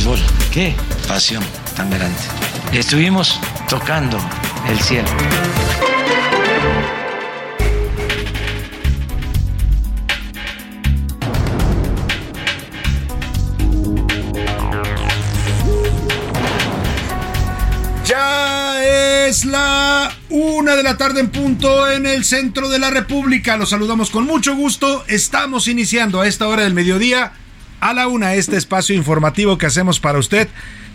Béisbol. Qué pasión tan grande. Estuvimos tocando el cielo. Ya es la una de la tarde en punto en el centro de la República. Los saludamos con mucho gusto. Estamos iniciando a esta hora del mediodía a la una este espacio informativo que hacemos para usted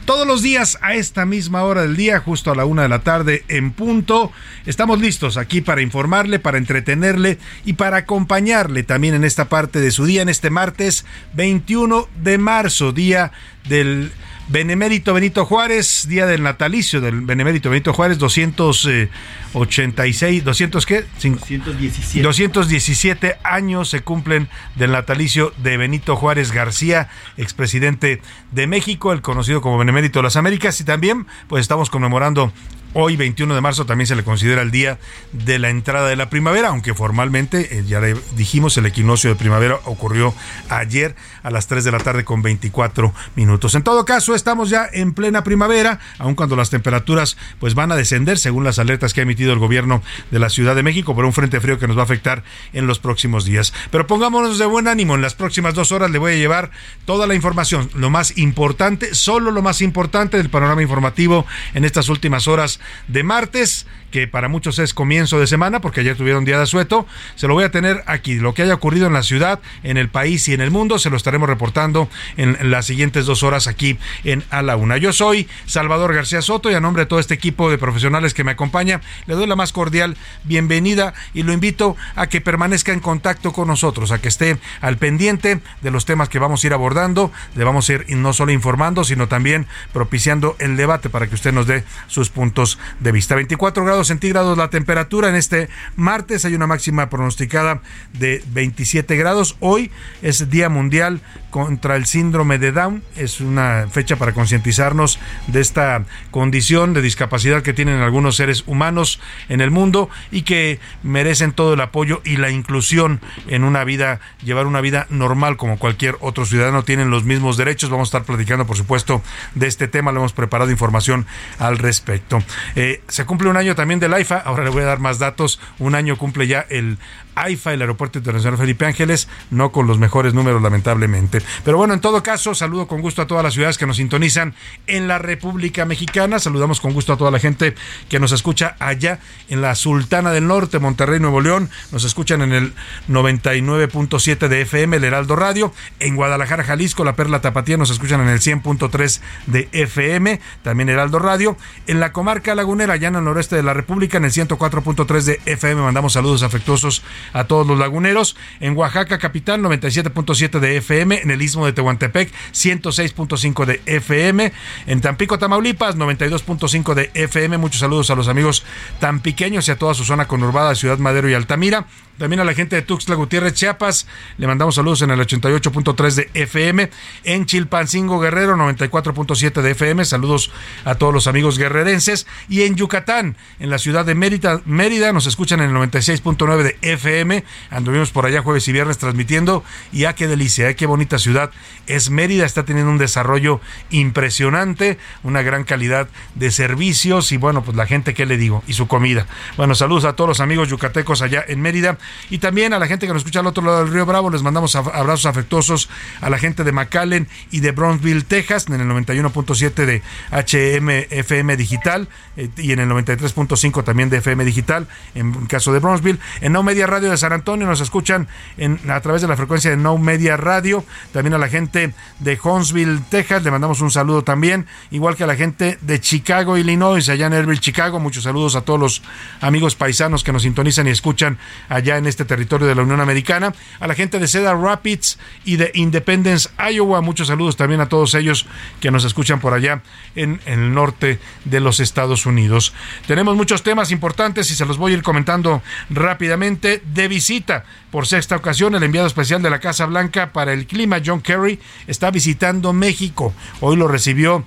todos los días a esta misma hora del día, justo a la una de la tarde en punto. Estamos listos aquí para informarle, para entretenerle y para acompañarle también en esta parte de su día, en este martes 21 de marzo, día del Benemérito Benito Juárez, día del natalicio del Benemérito Benito Juárez, 286, 200 qué? 217. 217 años se cumplen del natalicio de Benito Juárez García, expresidente de México, el conocido como Benemérito de las Américas, y también pues estamos conmemorando Hoy, 21 de marzo, también se le considera el día de la entrada de la primavera, aunque formalmente, eh, ya le dijimos, el equinoccio de primavera ocurrió ayer a las 3 de la tarde con 24 minutos. En todo caso, estamos ya en plena primavera, aun cuando las temperaturas pues van a descender según las alertas que ha emitido el gobierno de la Ciudad de México por un frente frío que nos va a afectar en los próximos días. Pero pongámonos de buen ánimo, en las próximas dos horas le voy a llevar toda la información, lo más importante, solo lo más importante del panorama informativo en estas últimas horas de martes, que para muchos es comienzo de semana, porque ayer tuvieron día de asueto. Se lo voy a tener aquí. Lo que haya ocurrido en la ciudad, en el país y en el mundo, se lo estaremos reportando en las siguientes dos horas aquí en A la Una. Yo soy Salvador García Soto y a nombre de todo este equipo de profesionales que me acompaña, le doy la más cordial bienvenida y lo invito a que permanezca en contacto con nosotros, a que esté al pendiente de los temas que vamos a ir abordando. Le vamos a ir no solo informando, sino también propiciando el debate para que usted nos dé sus puntos de vista. 24 grados centígrados la temperatura en este martes. Hay una máxima pronosticada de 27 grados. Hoy es Día Mundial contra el Síndrome de Down. Es una fecha para concientizarnos de esta condición de discapacidad que tienen algunos seres humanos en el mundo y que merecen todo el apoyo y la inclusión en una vida, llevar una vida normal como cualquier otro ciudadano. Tienen los mismos derechos. Vamos a estar platicando, por supuesto, de este tema. Le hemos preparado información al respecto. Eh, se cumple un año también del AIFA, ahora le voy a dar más datos. Un año cumple ya el AIFA, el Aeropuerto Internacional Felipe Ángeles, no con los mejores números lamentablemente. Pero bueno, en todo caso, saludo con gusto a todas las ciudades que nos sintonizan en la República Mexicana. Saludamos con gusto a toda la gente que nos escucha allá en la Sultana del Norte, Monterrey, Nuevo León. Nos escuchan en el 99.7 de FM, el Heraldo Radio. En Guadalajara, Jalisco, la Perla Tapatía nos escuchan en el 100.3 de FM, también Heraldo Radio. En la comarca lagunera, allá en el noreste de la República, en el 104.3 de FM, mandamos saludos afectuosos a todos los laguneros. En Oaxaca, capital, 97.7 de FM. En el istmo de Tehuantepec, 106.5 de FM. En Tampico, Tamaulipas, 92.5 de FM. Muchos saludos a los amigos tan pequeños y a toda su zona conurbada, Ciudad Madero y Altamira. También a la gente de Tuxtla Gutiérrez, Chiapas, le mandamos saludos en el 88.3 de FM. En Chilpancingo Guerrero, 94.7 de FM. Saludos a todos los amigos guerrerenses. Y en Yucatán, en la ciudad de Mérida, Mérida nos escuchan en el 96.9 de FM. Anduvimos por allá jueves y viernes transmitiendo. Y ah, qué delicia, eh, qué bonita ciudad es Mérida. Está teniendo un desarrollo impresionante, una gran calidad de servicios y bueno, pues la gente, ¿qué le digo? Y su comida. Bueno, saludos a todos los amigos yucatecos allá en Mérida y también a la gente que nos escucha al otro lado del río Bravo. Les mandamos abrazos afectuosos a la gente de McAllen y de Brownsville, Texas, en el 91.7 de HMFM Digital eh, y en el 93.5 también de FM Digital, en caso de Brownsville. En No Media Radio de San Antonio nos escuchan en, a través de la frecuencia de No Media Radio. También a la gente de Huntsville, Texas, le mandamos un saludo también. Igual que a la gente de Chicago, Illinois, allá en Erbil, Chicago. Muchos saludos a todos los amigos paisanos que nos sintonizan y escuchan allá en este territorio de la Unión Americana. A la gente de Cedar Rapids y de Independence, Iowa. Muchos saludos también a todos ellos que nos escuchan por allá en, el norte de los Estados Unidos. Tenemos muchos temas importantes y se los voy a ir comentando rápidamente. De visita por sexta ocasión, el enviado especial de la Casa Blanca para el clima, John Kerry, está visitando México. Hoy lo recibió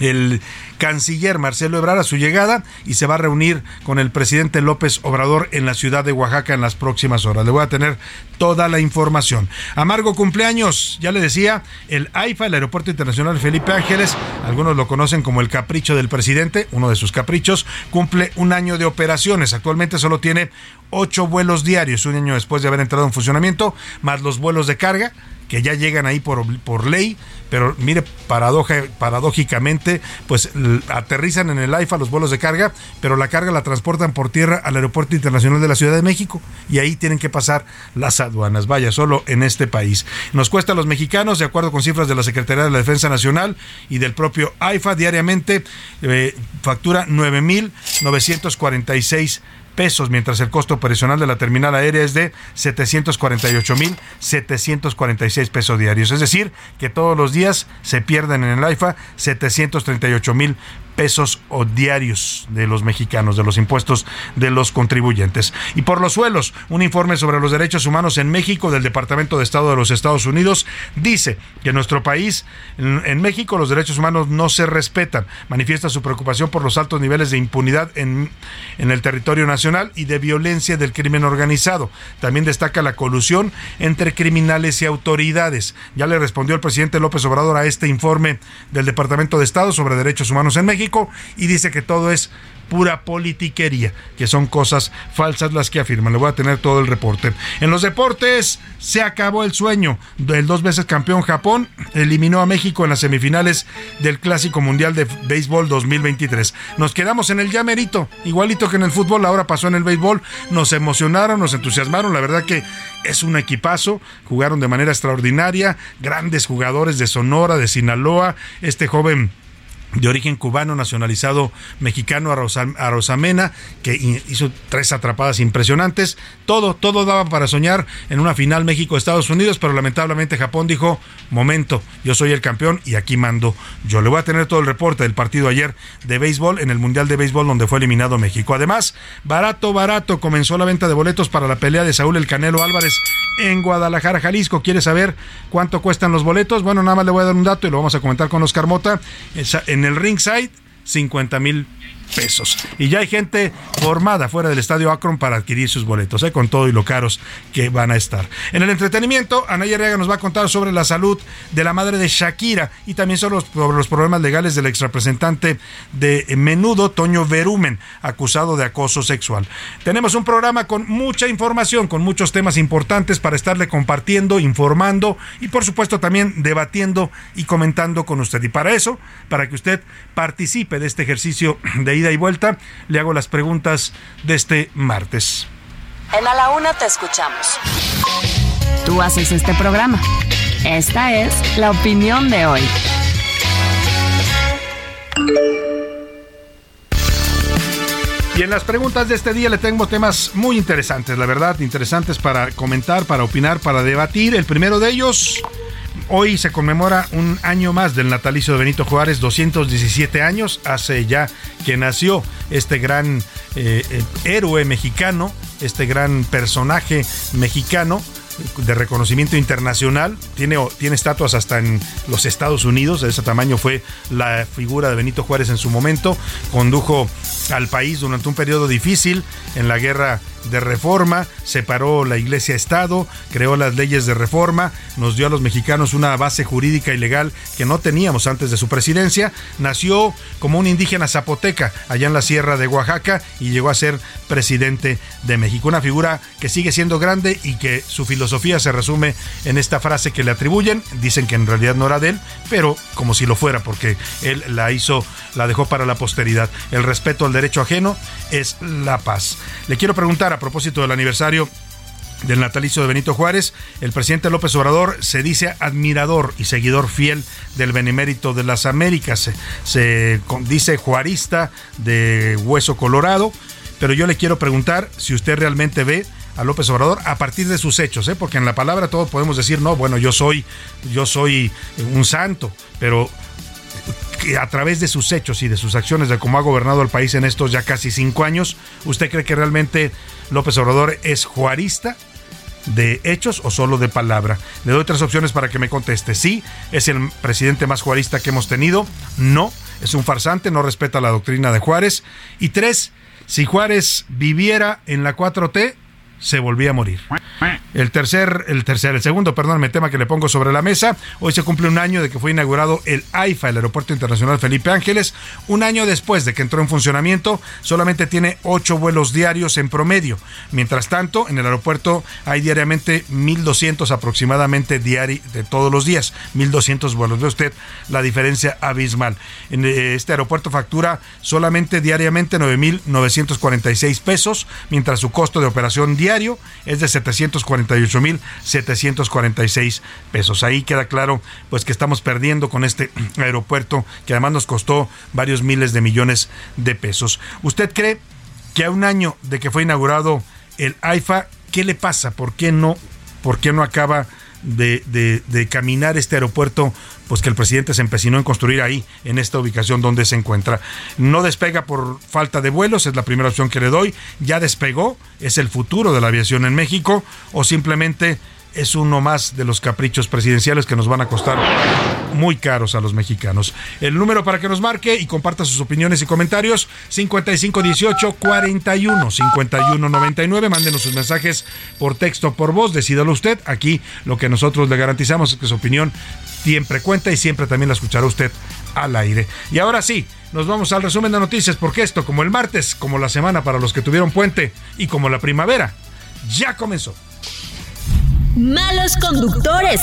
el canciller Marcelo Ebrard a su llegada y se va a reunir con el presidente López Obrador en la ciudad de Oaxaca en las próximas horas. Le voy a tener toda la información. Amargo cumpleaños, ya le decía, el AIFA, el Aeropuerto Internacional Felipe Ángeles, algunos lo conocen como el capricho del presidente, uno de sus caprichos, cumple un año de operaciones. Actualmente solo tiene ocho vuelos diarios, un año después de haber entrado en funcionamiento, más los vuelos de carga que ya llegan ahí por, por ley, pero mire, paradoja, paradójicamente, pues aterrizan en el AIFA los vuelos de carga, pero la carga la transportan por tierra al Aeropuerto Internacional de la Ciudad de México y ahí tienen que pasar las aduanas. Vaya, solo en este país. Nos cuesta a los mexicanos, de acuerdo con cifras de la Secretaría de la Defensa Nacional y del propio AIFA, diariamente eh, factura 9.946 pesos, mientras el costo operacional de la terminal aérea es de 748.746 pesos diarios. Es decir, que todos los días se pierden en el AIFA 738 mil pesos o diarios de los mexicanos, de los impuestos de los contribuyentes. Y por los suelos, un informe sobre los derechos humanos en México del Departamento de Estado de los Estados Unidos dice que en nuestro país, en, México, los derechos humanos no se respetan. Manifiesta su preocupación por los altos niveles de impunidad en, en el territorio nacional y de violencia del crimen organizado. También destaca la colusión entre criminales y autoridades. Ya le respondió el presidente López Obrador a este informe del Departamento de Estado sobre derechos humanos en México y dice que todo es pura politiquería, que son cosas falsas las que afirman. Le voy a tener todo el reporte. En los deportes se acabó el sueño. del dos veces campeón Japón eliminó a México en las semifinales del Clásico Mundial de Béisbol 2023. Nos quedamos en el llamerito, igualito que en el fútbol, ahora pasó en el béisbol. Nos emocionaron, nos entusiasmaron. La verdad que es un equipazo. Jugaron de manera extraordinaria. Grandes jugadores de Sonora, de Sinaloa. Este joven de origen cubano, nacionalizado mexicano, a Rosamena, que hizo tres atrapadas impresionantes. Todo, todo daba para soñar en una final México-Estados Unidos, pero lamentablemente Japón dijo, momento, yo soy el campeón y aquí mando. Yo le voy a tener todo el reporte del partido ayer de béisbol en el Mundial de Béisbol donde fue eliminado México. Además, barato, barato, comenzó la venta de boletos para la pelea de Saúl El Canelo Álvarez en Guadalajara, Jalisco. ¿Quiere saber cuánto cuestan los boletos? Bueno, nada más le voy a dar un dato y lo vamos a comentar con Oscar Mota. En el ringside, 50 mil pesos. Y ya hay gente formada fuera del estadio Akron para adquirir sus boletos, ¿eh? con todo y lo caros que van a estar. En el entretenimiento, Anaya Arriaga nos va a contar sobre la salud de la madre de Shakira y también sobre los, sobre los problemas legales del exrepresentante de Menudo, Toño Verumen, acusado de acoso sexual. Tenemos un programa con mucha información, con muchos temas importantes para estarle compartiendo, informando y por supuesto también debatiendo y comentando con usted. Y para eso, para que usted participe de este ejercicio de y vuelta, le hago las preguntas de este martes. En A la Una te escuchamos. Tú haces este programa. Esta es la opinión de hoy. Y en las preguntas de este día le tengo temas muy interesantes, la verdad, interesantes para comentar, para opinar, para debatir. El primero de ellos, Hoy se conmemora un año más del natalicio de Benito Juárez, 217 años, hace ya que nació este gran eh, eh, héroe mexicano, este gran personaje mexicano de reconocimiento internacional, tiene, tiene estatuas hasta en los Estados Unidos, de ese tamaño fue la figura de Benito Juárez en su momento, condujo al país durante un periodo difícil en la guerra de reforma, separó la iglesia-estado, creó las leyes de reforma, nos dio a los mexicanos una base jurídica y legal que no teníamos antes de su presidencia, nació como un indígena zapoteca allá en la sierra de Oaxaca y llegó a ser presidente de México. Una figura que sigue siendo grande y que su filosofía se resume en esta frase que le atribuyen, dicen que en realidad no era de él, pero como si lo fuera porque él la hizo, la dejó para la posteridad. El respeto al derecho ajeno es la paz. Le quiero preguntar a propósito del aniversario del natalicio de Benito Juárez, el presidente López Obrador se dice admirador y seguidor fiel del Benemérito de las Américas, se, dice juarista de hueso colorado, pero yo le quiero preguntar si usted realmente ve a López Obrador a partir de sus hechos, ¿eh? porque en la palabra todos podemos decir, no, bueno, yo soy, yo soy un santo, pero a través de sus hechos y de sus acciones de cómo ha gobernado el país en estos ya casi cinco años, ¿usted cree que realmente López Obrador es juarista? de hechos o solo de palabra. Le doy tres opciones para que me conteste. Sí, es el presidente más juarista que hemos tenido. No, es un farsante, no respeta la doctrina de Juárez. Y tres, si Juárez viviera en la 4T, se volvía a morir. El tercer, el tercer, el segundo, perdón, el tema que le pongo sobre la mesa. Hoy se cumple un año de que fue inaugurado el AIFA, el Aeropuerto Internacional Felipe Ángeles. Un año después de que entró en funcionamiento, solamente tiene ocho vuelos diarios en promedio. Mientras tanto, en el aeropuerto hay diariamente 1.200 aproximadamente diarios de todos los días. 1.200 vuelos. Ve usted la diferencia abismal. En eh, este aeropuerto factura solamente diariamente 9.946 pesos, mientras su costo de operación es de 748.746 pesos. Ahí queda claro pues que estamos perdiendo con este aeropuerto que además nos costó varios miles de millones de pesos. ¿Usted cree que a un año de que fue inaugurado el AIFA, qué le pasa? ¿Por qué no, por qué no acaba de, de, caminar este aeropuerto, pues que el presidente se empecinó en construir ahí, en esta ubicación donde se encuentra. No despega por falta de vuelos, es la primera opción que le doy. Ya despegó, es el futuro de la aviación en México, o simplemente es uno más de los caprichos presidenciales que nos van a costar muy caros a los mexicanos. El número para que nos marque y comparta sus opiniones y comentarios 5518 41 51 99. Mándenos sus mensajes por texto por voz, decídalo usted. Aquí lo que nosotros le garantizamos es que su opinión siempre cuenta y siempre también la escuchará usted al aire. Y ahora sí, nos vamos al resumen de noticias porque esto como el martes, como la semana para los que tuvieron puente y como la primavera, ya comenzó. Malos conductores.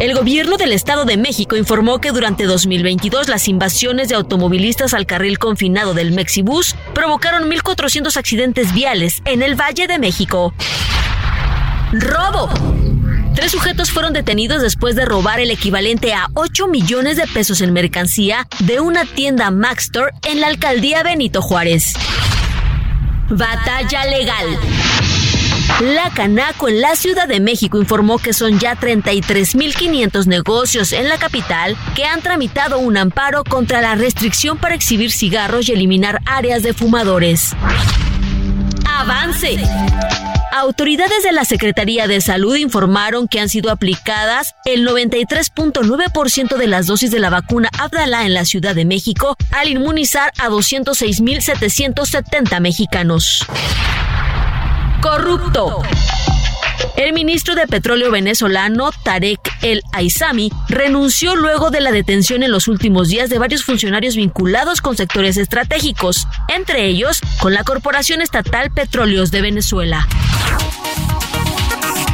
El gobierno del Estado de México informó que durante 2022 las invasiones de automovilistas al carril confinado del Mexibus provocaron 1.400 accidentes viales en el Valle de México. Robo. Tres sujetos fueron detenidos después de robar el equivalente a 8 millones de pesos en mercancía de una tienda Maxstore en la alcaldía Benito Juárez. Batalla legal. La Canaco en la Ciudad de México informó que son ya 33.500 negocios en la capital que han tramitado un amparo contra la restricción para exhibir cigarros y eliminar áreas de fumadores. Avance. Autoridades de la Secretaría de Salud informaron que han sido aplicadas el 93.9% de las dosis de la vacuna Abdala en la Ciudad de México al inmunizar a 206.770 mexicanos corrupto. El ministro de Petróleo venezolano Tarek El Aizami renunció luego de la detención en los últimos días de varios funcionarios vinculados con sectores estratégicos, entre ellos con la Corporación Estatal Petróleos de Venezuela.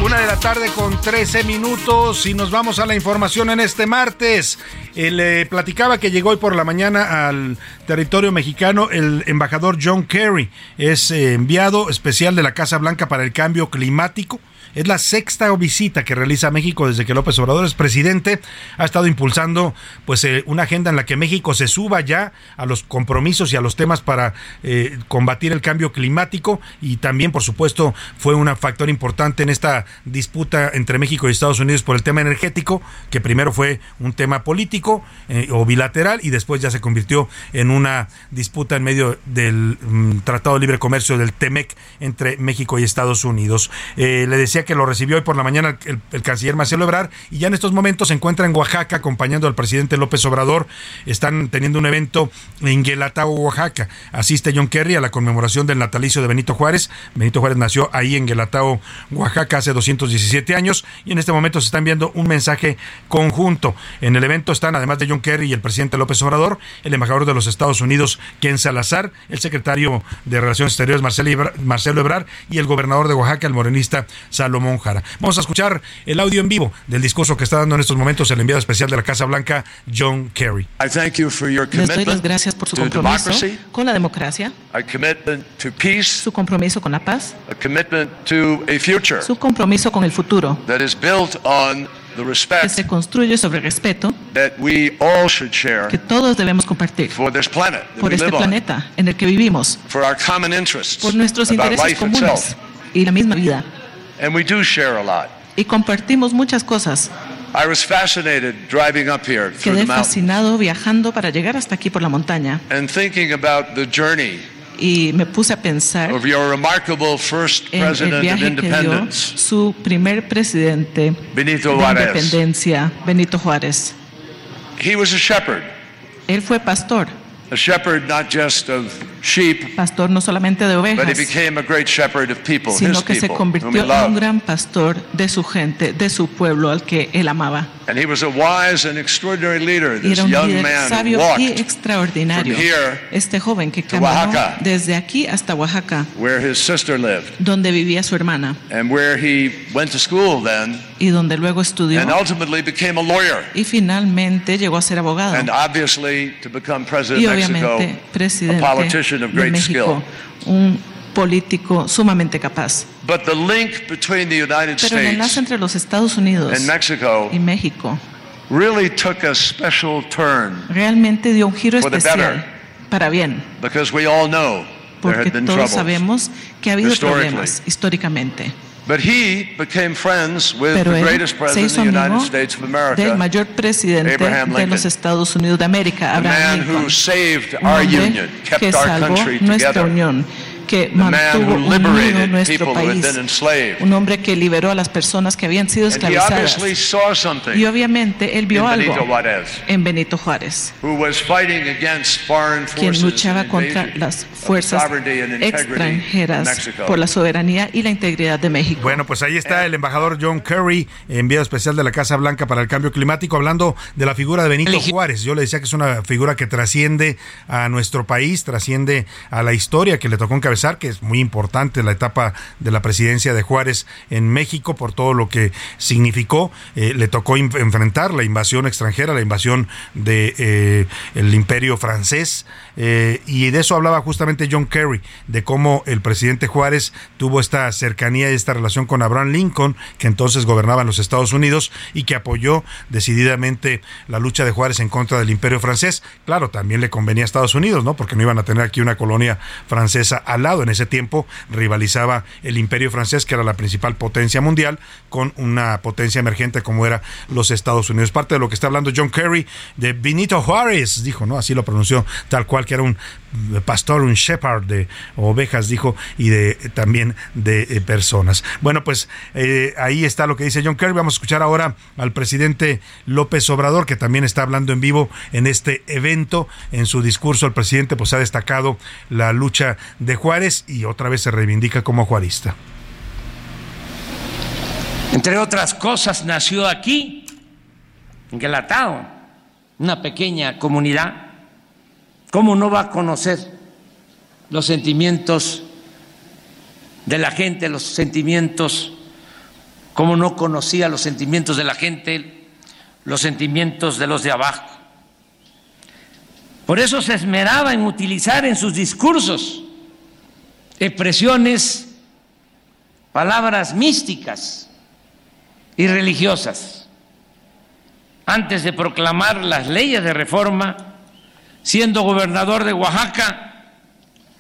Una de la tarde con 13 minutos y nos vamos a la información en este martes. Le platicaba que llegó hoy por la mañana al territorio mexicano el embajador John Kerry. Es eh, enviado especial de la Casa Blanca para el Cambio Climático Es la sexta visita que realiza México desde que López Obrador es presidente. Ha estado impulsando pues eh, una agenda en la que México se suba ya a los compromisos y a los temas para eh, combatir el cambio climático y también por supuesto fue un factor importante en esta disputa entre México y Estados Unidos por el tema energético, que primero fue un tema político eh, o bilateral y después ya se convirtió en una disputa en medio del mm, Tratado de Libre Comercio del TEMEC entre México y Estados Unidos. le decía que lo recibió hoy por la mañana el, canciller Marcelo Ebrard y ya en estos momentos se encuentra en Oaxaca acompañando al presidente López Obrador. Están teniendo un evento en Guelatao, Oaxaca. Asiste John Kerry a la conmemoración del natalicio de Benito Juárez. Benito Juárez nació ahí en Guelatao, Oaxaca, hace 217 años y en este momento se está enviando un mensaje conjunto. En el evento están, además de John Kerry y el presidente López Obrador, el embajador de los Estados Unidos, Ken Salazar, el secretario de Relaciones Exteriores, Marcelo Ebrard, y el gobernador de Oaxaca, el morenista Salvador Salomón Jara. Vamos a escuchar el audio en vivo del discurso que está dando en estos momentos el enviado especial de la Casa Blanca, John Kerry. Les doy las gracias por su compromiso con la democracia, su compromiso con la paz, su compromiso con el futuro que se construye sobre respeto que todos debemos compartir por este planeta en el que vivimos, por nuestros intereses comunes y la misma vida. And we do share a lot. Y compartimos muchas cosas. I was fascinated driving up here through Quedé fascinado viajando para llegar hasta aquí por la montaña. And thinking about the journey y me puse a pensar of your remarkable first en president el viaje of independence, que dio su primer presidente Benito de Juárez. independencia, Benito Juárez. He was a shepherd. Él fue pastor. A shepherd not just of sheep, pastor no solamente de ovejas, but he became a great shepherd of people, sino his que se convirtió en un gran pastor de su gente, de su pueblo al que él amaba. And he was a wise and extraordinary leader, Y this era un young líder man sabio y extraordinario. from here Este joven que caminó Oaxaca. desde aquí hasta Oaxaca, where his sister lived donde vivía su hermana and where he went to school then y donde luego estudió and ultimately became a lawyer y finalmente llegó a ser abogado. and obviously to become president y obviamente a presidente politician of de great México, skill. un político sumamente capaz. But the link between the United Pero el enlace States entre los Estados Unidos and Mexico y México really took a special turn realmente dio un giro especial better. para bien, because we all know there porque had been todos sabemos que ha habido historically. problemas históricamente. But he became friends with Pero the él greatest se president hizo of the amigo United States of del America, mayor presidente de los Estados Unidos de América, the Abraham man who Lincoln. saved Un our hombre union, kept que our salvó country nuestra together. unión, que mantuvo who unido liberated nuestro people who had país. been enslaved. Un hombre que liberó a las personas que habían sido esclavizadas. obviously saw something Y obviamente él vio algo en Benito Juárez, who was fighting against foreign quien forces luchaba and contra las fuerzas sovereignty and integrity of extranjeras Mexico. por la soberanía y la integridad de México. Bueno, pues ahí está el embajador John Kerry, enviado especial de la Casa Blanca para el Cambio Climático, hablando de la figura de Benito Juárez. Yo le decía que es una figura que trasciende a nuestro país, trasciende a la historia que le tocó encabezar, que es muy importante la etapa de la presidencia de Juárez en México por todo lo que significó. Eh, le tocó enfrentar la invasión extranjera, la invasión de eh, el imperio francés. Eh, y de eso hablaba justamente John Kerry, de cómo el presidente Juárez tuvo esta cercanía y esta relación con Abraham Lincoln, que entonces gobernaba en los Estados Unidos y que apoyó decididamente la lucha de Juárez en contra del imperio francés. Claro, también le convenía a Estados Unidos, ¿no? Porque no iban a tener aquí una colonia francesa al lado. En ese tiempo rivalizaba el imperio francés, que era la principal potencia mundial, con una potencia emergente como era los Estados Unidos. Parte de lo que está hablando John Kerry de Benito Juárez, dijo, ¿no? Así lo pronunció tal cual, que era un pastor, un shepherd de ovejas, dijo, y de también de eh, personas. Bueno, pues eh, ahí está lo que dice John Kerry. Vamos a escuchar ahora al presidente López Obrador, que también está hablando en vivo en este evento. En su discurso, el presidente pues ha destacado la lucha de Juárez y otra vez se reivindica como juarista. Entre otras cosas, nació aquí, en Guelatao, una pequeña comunidad. ¿Cómo no va a conocer los sentimientos de la gente, los sentimientos, cómo no conocía los sentimientos de la gente, los sentimientos de los de abajo? Por eso se esmeraba en utilizar en sus discursos expresiones, palabras místicas y religiosas. Antes de proclamar las leyes de reforma, siendo gobernador de Oaxaca,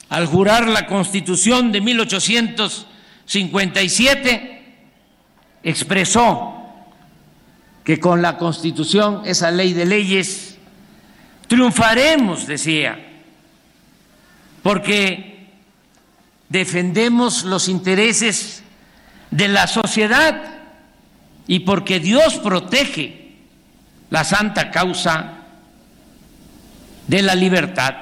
al jurar la constitución de 1857, expresó que con la constitución, esa ley de leyes, triunfaremos, decía, porque defendemos los intereses de la sociedad y porque Dios protege la santa causa de la libertad.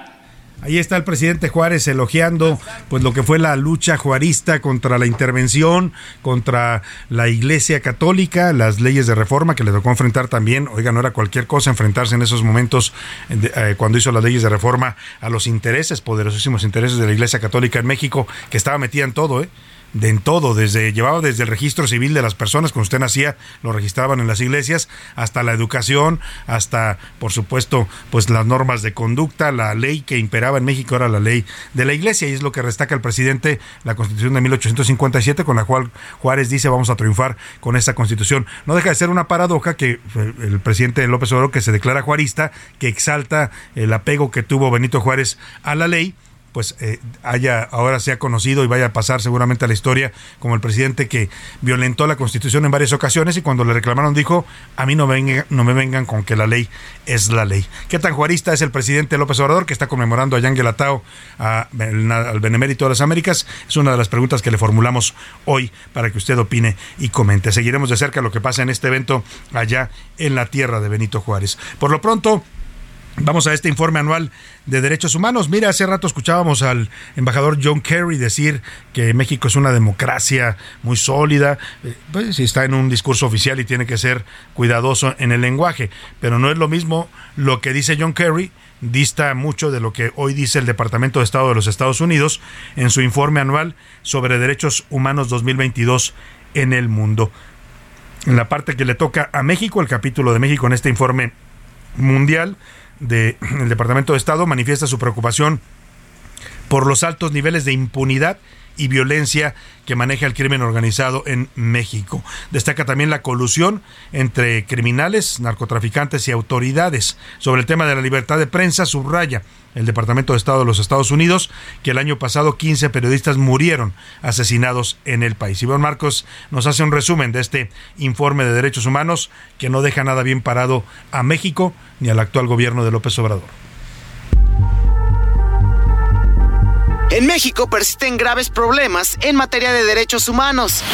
Ahí está el presidente Juárez elogiando pues lo que fue la lucha juarista contra la intervención, contra la Iglesia Católica, las leyes de reforma que le tocó enfrentar también. Oiga, no era cualquier cosa enfrentarse en esos momentos eh, cuando hizo las leyes de reforma a los intereses, poderosísimos intereses de la Iglesia Católica en México, que estaba metida en todo, ¿eh? De en todo, desde llevaba desde el registro civil de las personas, cuando usted nacía, lo registraban en las iglesias, hasta la educación, hasta, por supuesto, pues las normas de conducta, la ley que imperaba en México era la ley de la iglesia, y es lo que destaca el presidente, la constitución de 1857, con la cual Juárez dice vamos a triunfar con esa constitución. No deja de ser una paradoja que eh, el presidente López Obrador, que se declara juarista, que exalta el apego que tuvo Benito Juárez a la ley, pues eh, haya ahora se ha conocido y vaya a pasar seguramente a la historia como el presidente que violentó la Constitución en varias ocasiones y cuando le reclamaron dijo a mí no, no me vengan con que la ley es la ley. ¿Qué tan juarista es el presidente López Obrador que está conmemorando a Yangel Atao al Benemérito de las Américas? Es una de las preguntas que le formulamos hoy para que usted opine y comente. Seguiremos de cerca lo que pasa en este evento allá en la tierra de Benito Juárez. Por lo pronto, Vamos a este informe anual de derechos humanos. Mira, hace rato escuchábamos al embajador John Kerry decir que México es una democracia muy sólida. Eh, pues está en un discurso oficial y tiene que ser cuidadoso en el lenguaje, pero no es lo mismo lo que dice John Kerry dista mucho de lo que hoy dice el Departamento de Estado de los Estados Unidos en su informe anual sobre derechos humanos 2022 en el mundo. En la parte que le toca a México, el capítulo de México en este informe mundial, del Departamento de Estado manifiesta su preocupación por los altos niveles de impunidad y violencia que maneja el crimen organizado en México. Destaca también la colusión entre criminales, narcotraficantes y autoridades. Sobre el tema de la libertad de prensa, subraya el Departamento de Estado de los Estados Unidos que el año pasado 15 periodistas murieron asesinados en el país. Iván Marcos nos hace un resumen de este informe de derechos humanos que no deja nada bien parado a México ni al actual gobierno de López Obrador. En México persisten graves problemas en materia de derechos humanos,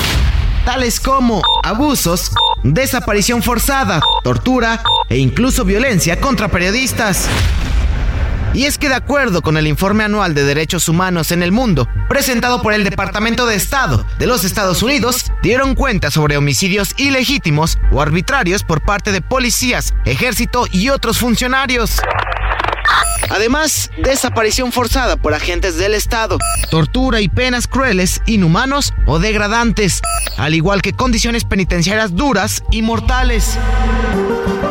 tales como abusos, desaparición forzada, tortura e incluso violencia contra periodistas. Y es que de acuerdo con el informe anual de derechos humanos en el mundo, presentado por el Departamento de Estado de los Estados Unidos, dieron cuenta sobre homicidios ilegítimos o arbitrarios por parte de policías, ejército y otros funcionarios. Además, desaparición forzada por agentes del Estado, tortura y penas crueles, inhumanos o degradantes, al igual que condiciones penitenciarias duras y mortales.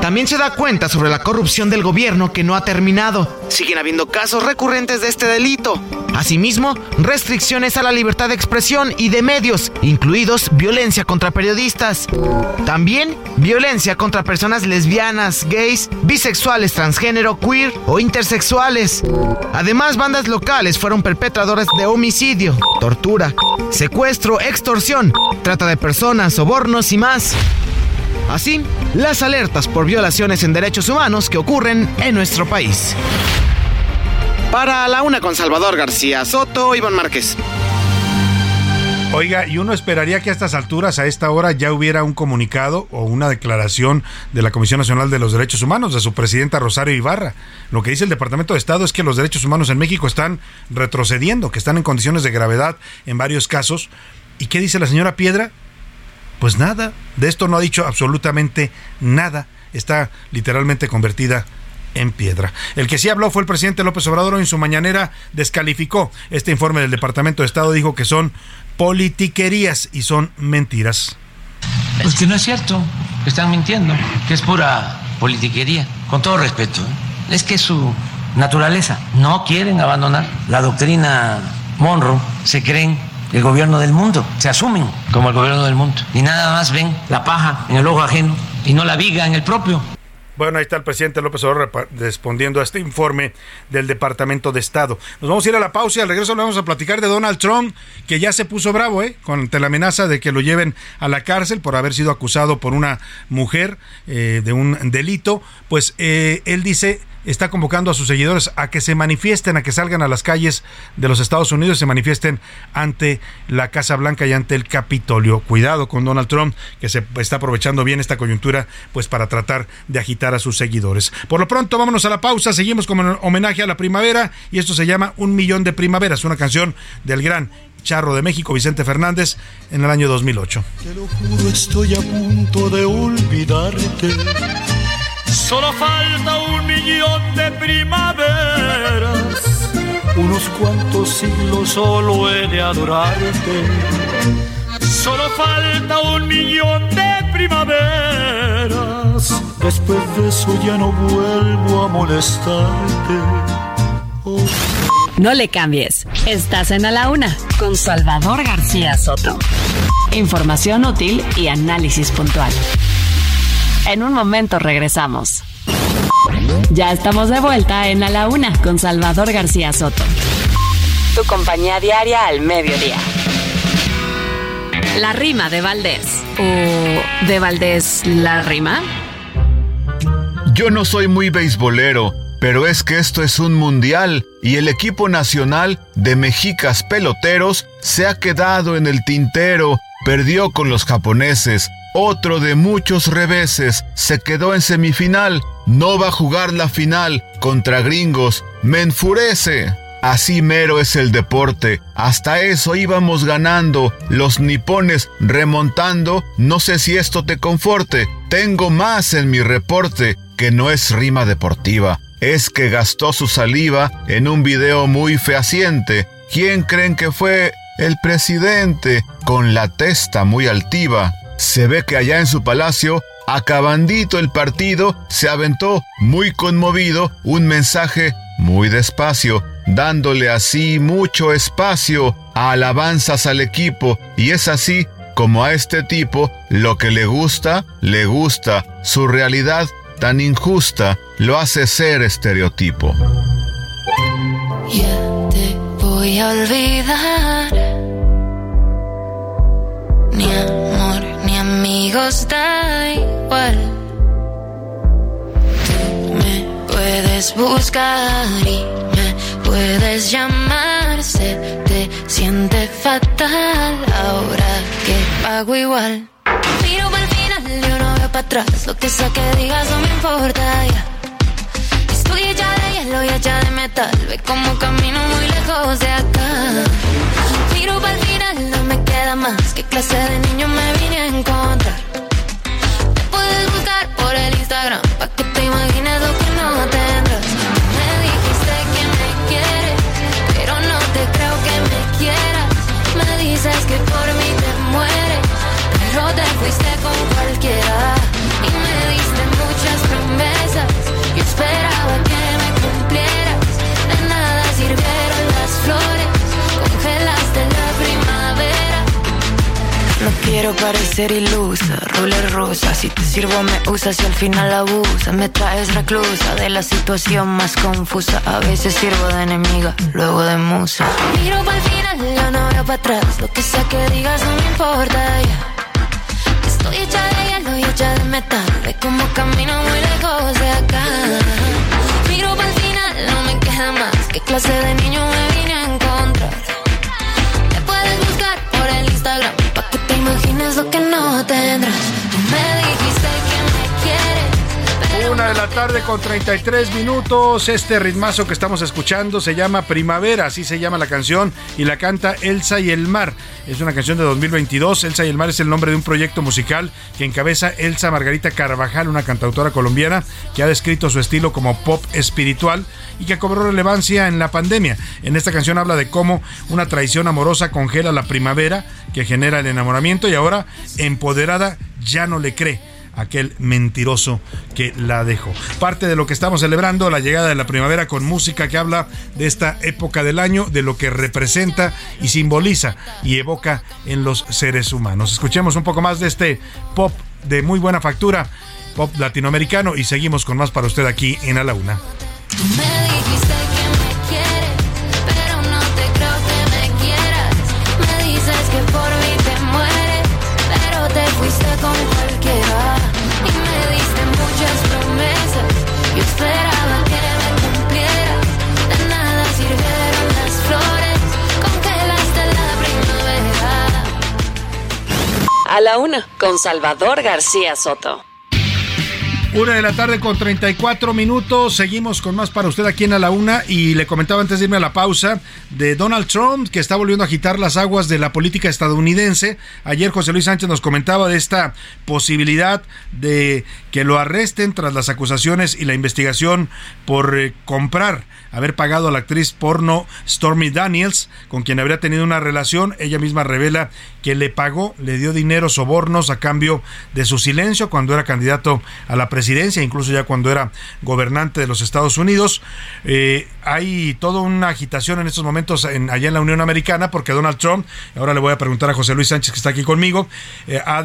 También se da cuenta sobre la corrupción del gobierno que no ha terminado. Siguen habiendo casos recurrentes de este delito. Asimismo, restricciones a la libertad de expresión y de medios, incluidos violencia contra periodistas. También violencia contra personas lesbianas, gays, bisexuales, transgénero, queer o intersexuales. Además, bandas locales fueron perpetradoras de homicidio, tortura, secuestro, extorsión, trata de personas, sobornos y más. Así, las alertas por violaciones en derechos humanos que ocurren en nuestro país. Para la una con Salvador García Soto, Iván Márquez. Oiga, y uno esperaría que a estas alturas, a esta hora, ya hubiera un comunicado o una declaración de la Comisión Nacional de los Derechos Humanos, de su presidenta Rosario Ibarra. Lo que dice el Departamento de Estado es que los derechos humanos en México están retrocediendo, que están en condiciones de gravedad en varios casos. ¿Y qué dice la señora Piedra? Pues nada, de esto no ha dicho absolutamente nada. Está literalmente convertida en piedra. El que sí habló fue el presidente López Obrador. En su mañanera descalificó este informe del Departamento de Estado. Dijo que son politiquerías y son mentiras. Pues que no es cierto, que están mintiendo, que es pura politiquería. Con todo respeto, ¿eh? es que su naturaleza. No quieren abandonar la doctrina Monroe, se creen el gobierno del mundo, se asumen como el gobierno del mundo y nada más ven la paja en el ojo ajeno y no la viga en el propio. Bueno, ahí está el presidente López Obrador respondiendo a este informe del Departamento de Estado. Nos vamos a ir a la pausa y al regreso le vamos a platicar de Donald Trump, que ya se puso bravo, ¿eh? Con la amenaza de que lo lleven a la cárcel por haber sido acusado por una mujer eh, de un delito. Pues eh, él dice está convocando a sus seguidores a que se manifiesten, a que salgan a las calles de los Estados Unidos, se manifiesten ante la Casa Blanca y ante el Capitolio. Cuidado con Donald Trump, que se está aprovechando bien esta coyuntura pues para tratar de agitar a sus seguidores. Por lo pronto, vámonos a la pausa, seguimos con homenaje a la primavera y esto se llama Un Millón de Primaveras, una canción del gran Charro de México, Vicente Fernández, en el año 2008. Te lo juro, estoy a punto de olvidarte Solo falta un millón de primaveras. Unos cuantos siglos solo he de adorarte. Solo falta un millón de primaveras. Después de eso ya no vuelvo a molestarte. No le cambies. Estás en A la Una con Salvador García Soto. Información útil y análisis puntual. En un momento regresamos. Ya estamos de vuelta en A la Una con Salvador García Soto. Tu compañía diaria al mediodía. La rima de Valdés. ¿O de Valdés la rima? Yo no soy muy beisbolero, pero es que esto es un mundial y el equipo nacional de mexicas peloteros se ha quedado en el tintero, perdió con los japoneses otro de muchos reveses, se quedó en semifinal, no va a jugar la final contra gringos, me enfurece. Así mero es el deporte, hasta eso íbamos ganando, los nipones remontando, no sé si esto te conforte, tengo más en mi reporte, que no es rima deportiva, es que gastó su saliva en un video muy fehaciente. ¿Quién creen que fue? El presidente, con la testa muy altiva. Se ve que allá en su palacio, acabandito el partido, se aventó muy conmovido un mensaje muy despacio, dándole así mucho espacio a alabanzas al equipo, y es así como a este tipo lo que le gusta, le gusta, su realidad tan injusta lo hace ser estereotipo. Ya te voy a olvidar. Amigos da igual. Tú me puedes buscar y me puedes llamar. Se te siente fatal ahora que pago igual. Miro para el final, yo no veo para atrás. Lo que sea que digas no me importa ya. Estoy hecha de hielo y hecha de metal. Ve como camino muy lejos de acá. No me queda más. ¿Qué clase de niño me vine a encontrar? por el Instagram Pa' que te imagines lo que no tendrás Me dijiste que me quieres Pero no te creo que me quieras Me dices que por mí te mueres Pero te fuiste quiero parecer ilusa, roller rosa. Si te sirvo me usas y al final abusas. Me traes reclusa de la situación más confusa. A veces sirvo de enemiga, luego de musa. Miro para el final, yo no veo para atrás. Lo que sea que digas no me importa ya. Estoy hecha de hielo y hecha de metal. Ve como camino muy lejos de acá. Miro para el final, no me queda más. ¿Qué clase de niño me vine a encontrar? Tarde con 33 minutos. Este ritmazo que estamos escuchando se llama Primavera, así se llama la canción, y la canta Elsa y el Mar. Es una canción de 2022. Elsa y el Mar es el nombre de un proyecto musical que encabeza Elsa Margarita Carvajal, una cantautora colombiana que ha descrito su estilo como pop espiritual y que cobró relevancia en la pandemia. En esta canción habla de cómo una traición amorosa congela la primavera que genera el enamoramiento y ahora empoderada ya no le cree aquel mentiroso que la dejó. Parte de lo que estamos celebrando, la llegada de la primavera con música que habla de esta época del año, de lo que representa y simboliza y evoca en los seres humanos. Escuchemos un poco más de este pop de muy buena factura, pop latinoamericano y seguimos con más para usted aquí en A la Una. A la una, con Salvador García Soto. Una de la tarde con 34 minutos. Seguimos con más para usted aquí en A la Una. Y le comentaba antes de irme a la pausa de Donald Trump, que está volviendo a agitar las aguas de la política estadounidense. Ayer José Luis Sánchez nos comentaba de esta posibilidad de que lo arresten tras las acusaciones y la investigación por eh, comprar haber pagado a la actriz porno Stormy Daniels, con quien habría tenido una relación. Ella misma revela que le pagó, le dio dinero, sobornos a cambio de su silencio cuando era candidato a la presidencia, incluso ya cuando era gobernante de los Estados Unidos. Eh, hay toda una agitación en estos momentos en, allá en la Unión Americana porque Donald Trump, ahora le voy a preguntar a José Luis Sánchez que está aquí conmigo, eh, ha,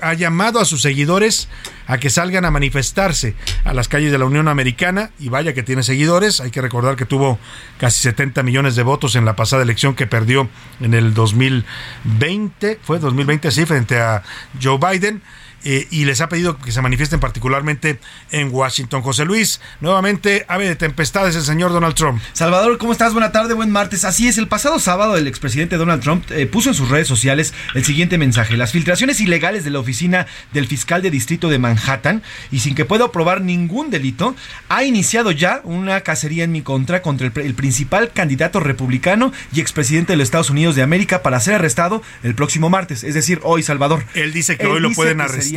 ha llamado a sus seguidores a que salgan a manifestarse a las calles de la Unión Americana. Y vaya que tiene seguidores, hay que recordar que tuvo casi 70 millones de votos en la pasada elección que perdió en el 2020, fue 2020 así, frente a Joe Biden. Eh, y les ha pedido que se manifiesten particularmente en Washington. José Luis, nuevamente, ave de tempestades el señor Donald Trump. Salvador, ¿cómo estás? Buena tarde, buen martes. Así es, el pasado sábado el expresidente Donald Trump eh, puso en sus redes sociales el siguiente mensaje. Las filtraciones ilegales de la oficina del fiscal de distrito de Manhattan y sin que pueda probar ningún delito, ha iniciado ya una cacería en mi contra contra el, principal candidato republicano y expresidente de los Estados Unidos de América para ser arrestado el próximo martes, es decir, hoy, Salvador. Él dice que hoy lo pueden arrestar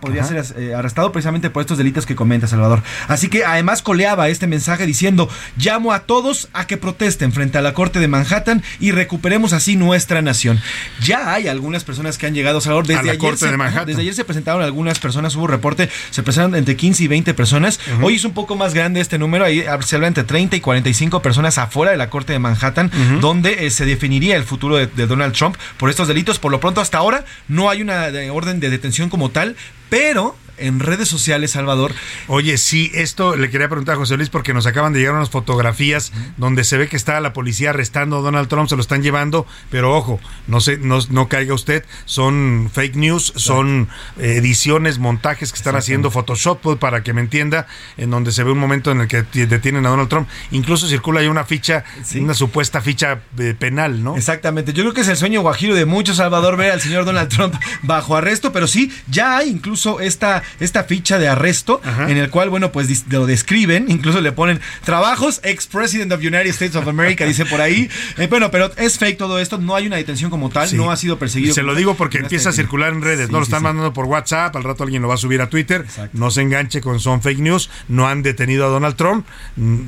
podría ser eh, arrestado precisamente por estos delitos que comenta Salvador. Así que además coleaba este mensaje diciendo, llamo a todos a que protesten frente a la Corte de Manhattan y recuperemos así nuestra nación. Ya hay algunas personas que han llegado, Salvador, desde ayer. Corte se, de Manhattan. Desde ayer se presentaron algunas personas, hubo reporte, se presentaron entre 15 y 20 personas. Hoy es un poco más grande este número, ahí se habla entre 30 y 45 personas afuera de la Corte de Manhattan, donde eh, se definiría el futuro de, de Donald Trump por estos delitos. Por lo pronto, hasta ahora no hay una orden de detención como tal, pero en redes sociales, Salvador. Oye, sí, esto le quería preguntar a José Luis porque nos acaban de llegar unas fotografías donde se ve que está la policía arrestando a Donald Trump, se lo están llevando, pero ojo, no se, no, no caiga usted, son fake news, son ediciones, montajes que están haciendo Photoshop, pues, para que me entienda, en donde se ve un momento en el que detienen a Donald Trump. Incluso circula ahí una ficha, una supuesta ficha eh, penal, ¿no? Exactamente. Yo creo que es el sueño guajiro de muchos, Salvador, ver al señor Donald Trump bajo arresto, pero sí, ya hay incluso esta esta ficha de arresto en el cual, bueno, pues lo describen, incluso le ponen trabajos ex-president of United States of America, dice por ahí. Eh, bueno, pero es fake todo esto, no hay una detención como tal, no ha sido perseguido. Se lo digo porque empieza a circular en redes, no lo están mandando por WhatsApp, al rato alguien lo va a subir a Twitter, no se enganche con son fake news, no han detenido a Donald Trump, mm,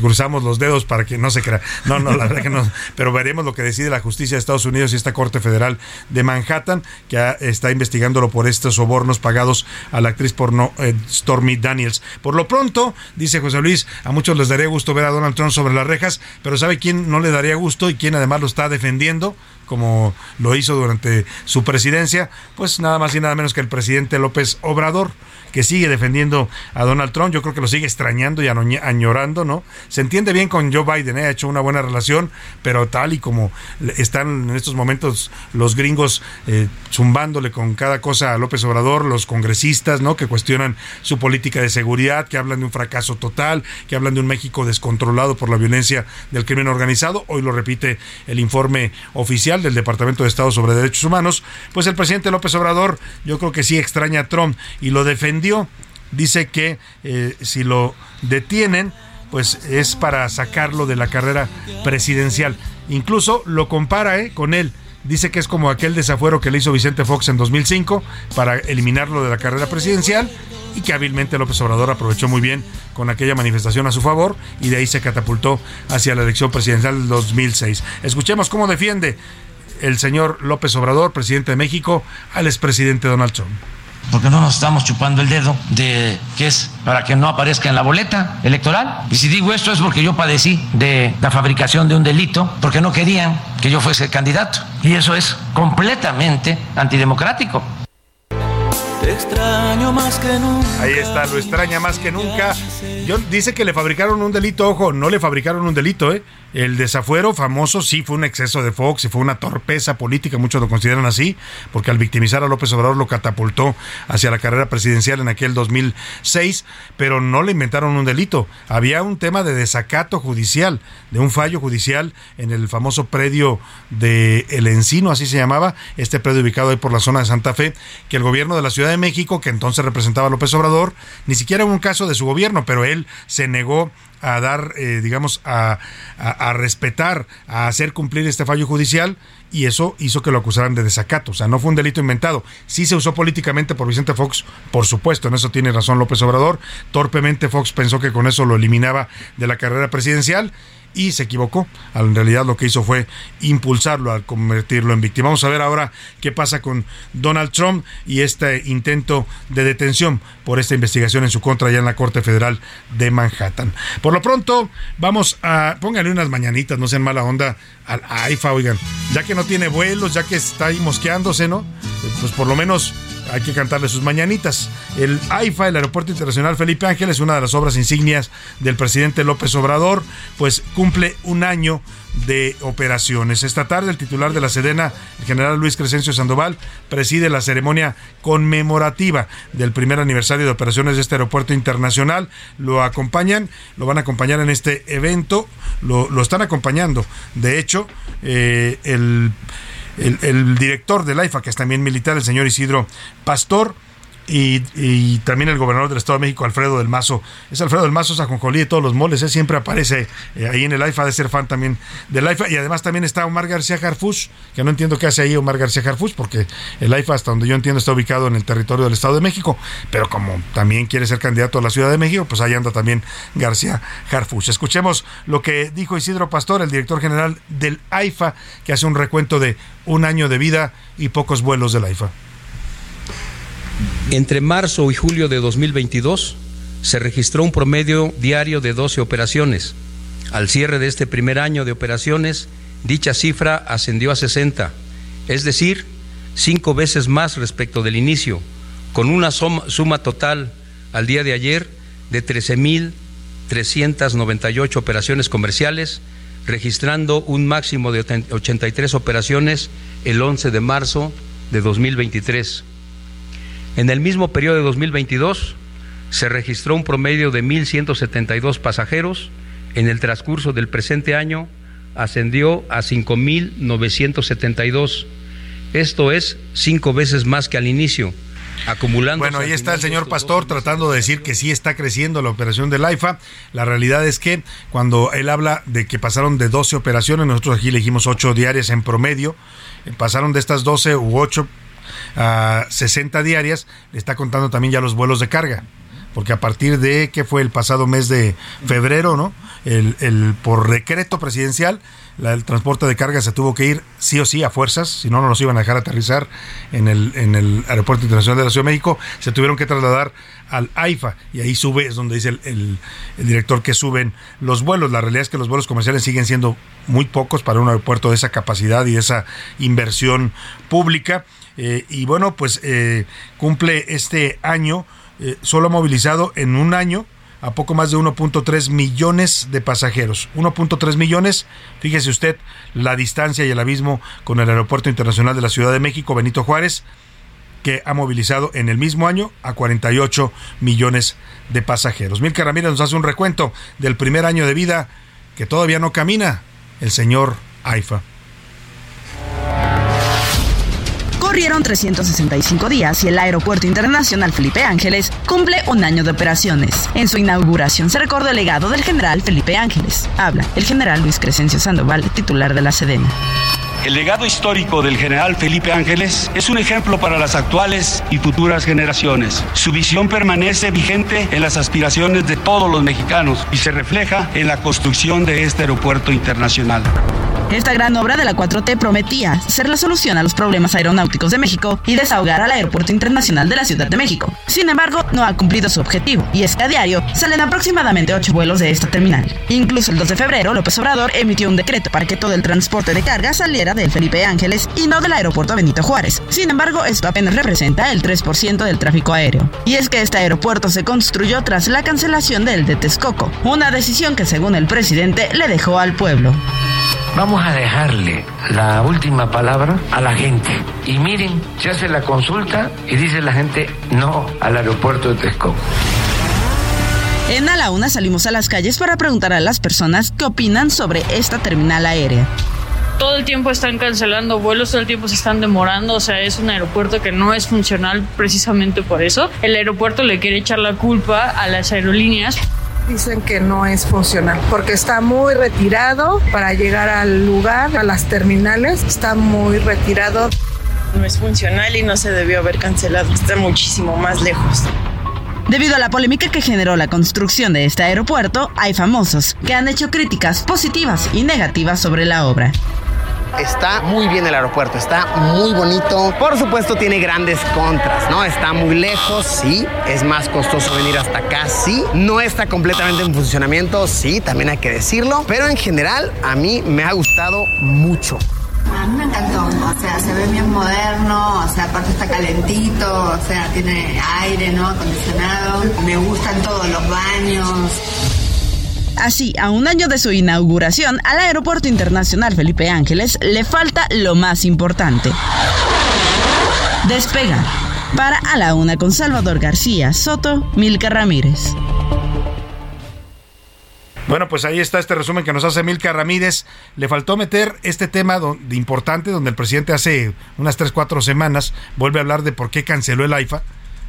cruzamos los dedos para que no se crea. No, no, la verdad que no, pero veremos lo que decide la justicia de Estados Unidos y esta Corte Federal de Manhattan, que está investigándolo por estos sobornos pagados a la actriz porno eh, Stormy Daniels. Por lo pronto, dice José Luis, a muchos les daría gusto ver a Donald Trump sobre las rejas, pero ¿sabe quién no le daría gusto y quién además lo está defendiendo? Como lo hizo durante su presidencia, pues nada más y nada menos que el presidente López Obrador que sigue defendiendo a Donald Trump. Yo creo que lo sigue extrañando y añorando, ¿no? Se entiende bien con Joe Biden, ¿eh? ha hecho una buena relación, pero tal y como están en estos momentos los gringos eh, zumbándole con cada cosa a López Obrador, los congresistas, ¿no? Que cuestionan su política de seguridad, que hablan de un fracaso total, que hablan de un México descontrolado por la violencia del crimen organizado. Hoy lo repite el informe oficial del Departamento de Estado sobre Derechos Humanos. Pues el presidente López Obrador, yo creo que sí extraña a Trump y lo defendió dice que eh, si lo detienen, pues es para sacarlo de la carrera presidencial. Incluso lo compara eh, con él. Dice que es como aquel desafuero que le hizo Vicente Fox en 2005 para eliminarlo de la carrera presidencial y que hábilmente López Obrador aprovechó muy bien con aquella manifestación a su favor y de ahí se catapultó hacia la elección presidencial del 2006. Escuchemos cómo defiende el señor López Obrador, presidente de México, al expresidente Donald Trump porque no nos estamos chupando el dedo de que es para que no aparezca en la boleta electoral. Y si digo esto es porque yo padecí de la fabricación de un delito, porque no querían que yo fuese candidato. Y eso es completamente antidemocrático extraño más que nunca. Ahí está, lo extraña más que nunca. Yo, dice que le fabricaron un delito, ojo, no le fabricaron un delito, ¿eh? El desafuero famoso sí fue un exceso de Fox y fue una torpeza política, muchos lo consideran así, porque al victimizar a López Obrador lo catapultó hacia la carrera presidencial en aquel 2006, pero no le inventaron un delito. Había un tema de desacato judicial, de un fallo judicial en el famoso predio de El Encino, así se llamaba, este predio ubicado ahí por la zona de Santa Fe, que el gobierno de la Ciudad de México, que entonces representaba a López Obrador, ni siquiera un caso de su gobierno, pero él se negó a dar, eh, digamos, a, a, respetar, a hacer cumplir este fallo judicial y eso hizo que lo acusaran de desacato. O sea, no fue un delito inventado. Sí se usó políticamente por Vicente Fox, por supuesto, en eso tiene razón López Obrador. Torpemente Fox pensó que con eso lo eliminaba de la carrera presidencial y se equivocó. En realidad lo que hizo fue impulsarlo al convertirlo en víctima. Vamos a ver ahora qué pasa con Donald Trump y este intento de detención por esta investigación en su contra ya en la Corte Federal de Manhattan. Por lo pronto, vamos a pónganle unas mañanitas, no sean mala onda al AIFA, oigan, ya que no tiene vuelos, ya que está ahí mosqueándose, ¿no? Pues por lo menos hay que cantarle sus mañanitas. El AIFA, el Aeropuerto Internacional Felipe Ángeles, una de las obras insignias del presidente López Obrador, pues cumple un año de operaciones. Esta tarde el titular de la Sedena, el general Luis Crescencio Sandoval, preside la ceremonia conmemorativa del primer aniversario de operaciones de este aeropuerto internacional. Lo acompañan, lo van a acompañar en este evento, lo, están acompañando. De hecho, eh, el el, director del AIFA, que es también militar, el señor Isidro Pastor, y, también el gobernador del Estado de México, Alfredo del Mazo. Es Alfredo del Mazo, Sajonjolí de todos los moles, ¿eh? siempre aparece eh, ahí en el AIFA, de ser fan también del AIFA. Y además también está Omar García Harfuch, que no entiendo qué hace ahí Omar García Harfuch, porque el AIFA, hasta donde yo entiendo, está ubicado en el territorio del Estado de México. Pero como también quiere ser candidato a la Ciudad de México, pues ahí anda también García Harfuch. Escuchemos lo que dijo Isidro Pastor, el director general del AIFA, que hace un recuento de un año de vida y pocos vuelos del AIFA. Entre marzo y julio de 2022 se registró un promedio diario de 12 operaciones. Al cierre de este primer año de operaciones, dicha cifra ascendió a 60, es decir, cinco veces más respecto del inicio, con una suma, total al día de ayer de 13.398 operaciones comerciales, registrando un máximo de 83 operaciones el 11 de marzo de 2023. En el mismo periodo de 2022 se registró un promedio de 1.172 pasajeros. En el transcurso del presente año ascendió a 5.972. Esto es cinco veces más que al inicio. Acumulando bueno, ahí está el señor Pastor tratando de decir que sí está creciendo la operación del AIFA. La realidad es que cuando él habla de que pasaron de 12 operaciones, nosotros aquí le dijimos 8 diarias en promedio, pasaron de estas 12 u 8 a 60 diarias, está contando también ya los vuelos de carga. Porque a partir de que fue el pasado mes de febrero, ¿no? El, por decreto presidencial, el transporte de carga se tuvo que ir sí o sí a fuerzas, si no, no nos iban a dejar aterrizar en el, en el Aeropuerto Internacional de la Ciudad de México, se tuvieron que trasladar al AIFA y ahí sube, es donde dice el, el director que suben los vuelos. La realidad es que los vuelos comerciales siguen siendo muy pocos para un aeropuerto de esa capacidad y esa inversión pública. Eh, y bueno, pues eh, cumple este año, eh, solo ha movilizado en un año a poco más de 1.3 millones de pasajeros. 1.3 millones, fíjese usted la distancia y el abismo con el Aeropuerto Internacional de la Ciudad de México, Benito Juárez, que ha movilizado en el mismo año a 48 millones de pasajeros. Mil Ramírez nos hace un recuento del primer año de vida que todavía no camina el señor AIFA. Corrieron 365 días y el Aeropuerto Internacional Felipe Ángeles cumple un año de operaciones. En su inauguración se recordó el legado del general Felipe Ángeles. Habla el general Luis Crescencio Sandoval, titular de la Sedena. El legado histórico del general Felipe Ángeles es un ejemplo para las actuales y futuras generaciones. Su visión permanece vigente en las aspiraciones de todos los mexicanos y se refleja en la construcción de este aeropuerto internacional. Esta gran obra de la 4T prometía ser la solución a los problemas aeronáuticos de México y desahogar al Aeropuerto Internacional de la Ciudad de México. Sin embargo, no ha cumplido su objetivo, y es que a diario salen aproximadamente 8 vuelos de esta terminal. Incluso el 2 de febrero, López Obrador emitió un decreto para que todo el transporte de carga saliera del Felipe Ángeles y no del aeropuerto Benito Juárez. Sin embargo, esto apenas representa el 3% del tráfico aéreo. Y es que este aeropuerto se construyó tras la cancelación del de Texcoco, una decisión que según el presidente le dejó al pueblo. Vamos a dejarle la última palabra a la gente. Y miren, se hace la consulta y dice la gente no al aeropuerto de Texcoco. En A la Una salimos a las calles para preguntar a las personas qué opinan sobre esta terminal aérea todo el tiempo están cancelando vuelos, todo el tiempo se están demorando, o sea, es un aeropuerto que no es funcional precisamente por eso. El aeropuerto le quiere echar la culpa a las aerolíneas. Dicen que no es funcional porque está muy retirado para llegar al lugar, a las terminales, está muy retirado. No es funcional y no se debió haber cancelado, está muchísimo más lejos. Debido a la polémica que generó la construcción de este aeropuerto, hay famosos que han hecho críticas positivas y negativas sobre la obra. Está muy bien el aeropuerto, está muy bonito. Por supuesto tiene grandes contras, ¿no? Está muy lejos, sí. Es más costoso venir hasta acá, sí. No está completamente en funcionamiento, sí, también hay que decirlo. Pero en general a mí me ha gustado mucho. A mí me encantó, o sea, se ve bien moderno, o sea, aparte está calentito, o sea, tiene aire, ¿no? Acondicionado. Me gustan todos los baños. Así, a un año de su inauguración, al Aeropuerto Internacional Felipe Ángeles le falta lo más importante. Despega. Para A la Una con Salvador García Soto, Milka Ramírez. Bueno, pues ahí está este resumen que nos hace Milka Ramírez. Le faltó meter este tema importante, donde el presidente hace unas 3, 4 semanas vuelve a hablar de por qué canceló el AIFA.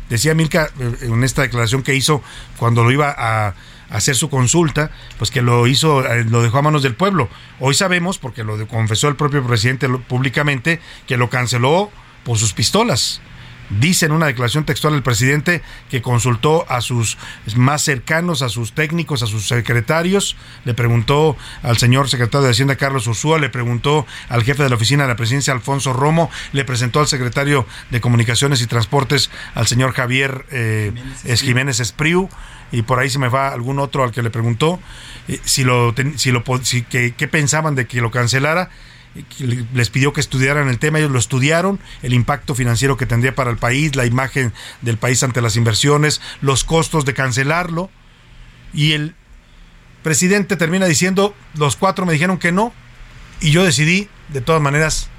Decía Milka eh, en esta declaración que hizo cuando lo iba a hacer su consulta, pues que lo hizo, eh, lo dejó a manos del pueblo. Hoy sabemos, porque lo confesó el propio presidente públicamente, que lo canceló por sus pistolas. Dice en una declaración textual el presidente que consultó a sus más cercanos, a sus técnicos, a sus secretarios, le preguntó al señor secretario de Hacienda Carlos Ursúa, le preguntó al jefe de la oficina de la presidencia Alfonso Romo, le presentó al secretario de Comunicaciones y Transportes al señor Javier eh, Jiménez Espriu y por ahí se me va algún otro al que le preguntó eh, si lo si lo si, que, pensaban de que lo cancelara les pidió que estudiaran el tema, ellos lo estudiaron, el impacto financiero que tendría para el país, la imagen del país ante las inversiones, los costos de cancelarlo. Y el presidente termina diciendo, los cuatro me dijeron que no, y yo decidí, de todas maneras,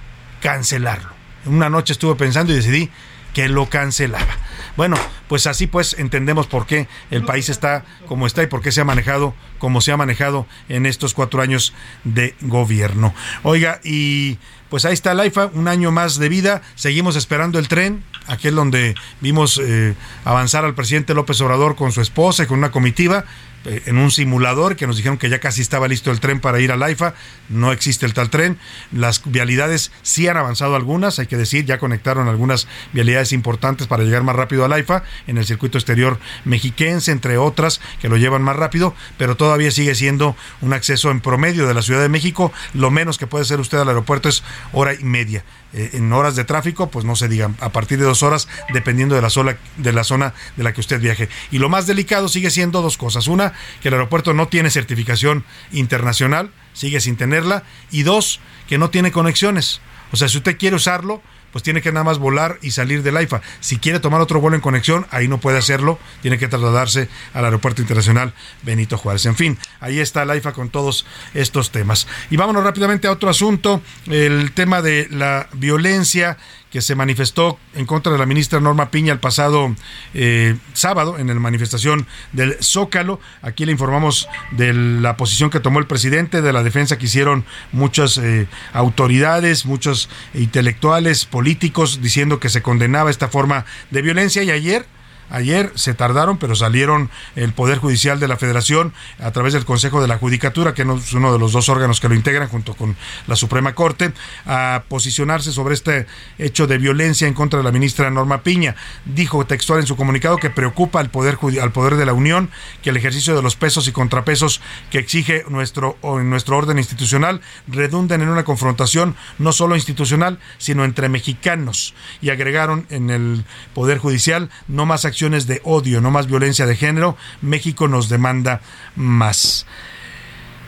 cancelarlo. Una noche estuve pensando y decidí que lo cancelaba. Bueno, pues así pues entendemos por qué el país está como está y por qué se ha manejado como se ha manejado en estos cuatro años de gobierno. Oiga, y pues ahí está la IFA, un año más de vida, seguimos esperando el tren, aquel donde vimos eh, avanzar al presidente López Obrador con su esposa y con una comitiva, eh, en un simulador que nos dijeron que ya casi estaba listo el tren para ir a IFA, no existe el tal tren, las vialidades sí han avanzado algunas, hay que decir, ya conectaron algunas vialidades importantes para llegar más rápido a IFA en el circuito exterior mexiquense, entre otras que lo llevan más rápido, pero todavía sigue siendo un acceso en promedio de la Ciudad de México, lo menos que puede ser usted al aeropuerto es hora y media. Eh, en horas de tráfico, pues no se digan, a partir de dos horas, dependiendo de la, de la zona de la que usted viaje. Y lo más delicado sigue siendo dos cosas. Una, que el aeropuerto no tiene certificación internacional, sigue sin tenerla. Y dos, que no tiene conexiones. O sea, si usted quiere usarlo, pues tiene que nada más volar y salir del AIFA. Si quiere tomar otro vuelo en conexión, ahí no puede hacerlo, tiene que trasladarse al Aeropuerto Internacional Benito Juárez. En fin, ahí está el AIFA con todos estos temas. Y vámonos rápidamente a otro asunto, el tema de la violencia que se manifestó en contra de la ministra Norma Piña el pasado eh, sábado en la manifestación del Zócalo. Aquí le informamos de la posición que tomó el presidente, de la defensa que hicieron muchas eh, autoridades, muchos intelectuales, políticos, diciendo que se condenaba esta forma de violencia. Y ayer ayer se tardaron, pero salieron el Poder Judicial de la Federación a través del Consejo de la Judicatura, que es uno de los dos órganos que lo integran junto con la Suprema Corte, a posicionarse sobre este hecho de violencia en contra de la ministra Norma Piña. Dijo textual en su comunicado que preocupa al Poder, al poder de la Unión que el ejercicio de los pesos y contrapesos que exige nuestro, nuestro orden institucional redunden en una confrontación no solo institucional, sino entre mexicanos. Y agregaron en el Poder Judicial no más acciones de odio, no más violencia de género. México nos demanda más.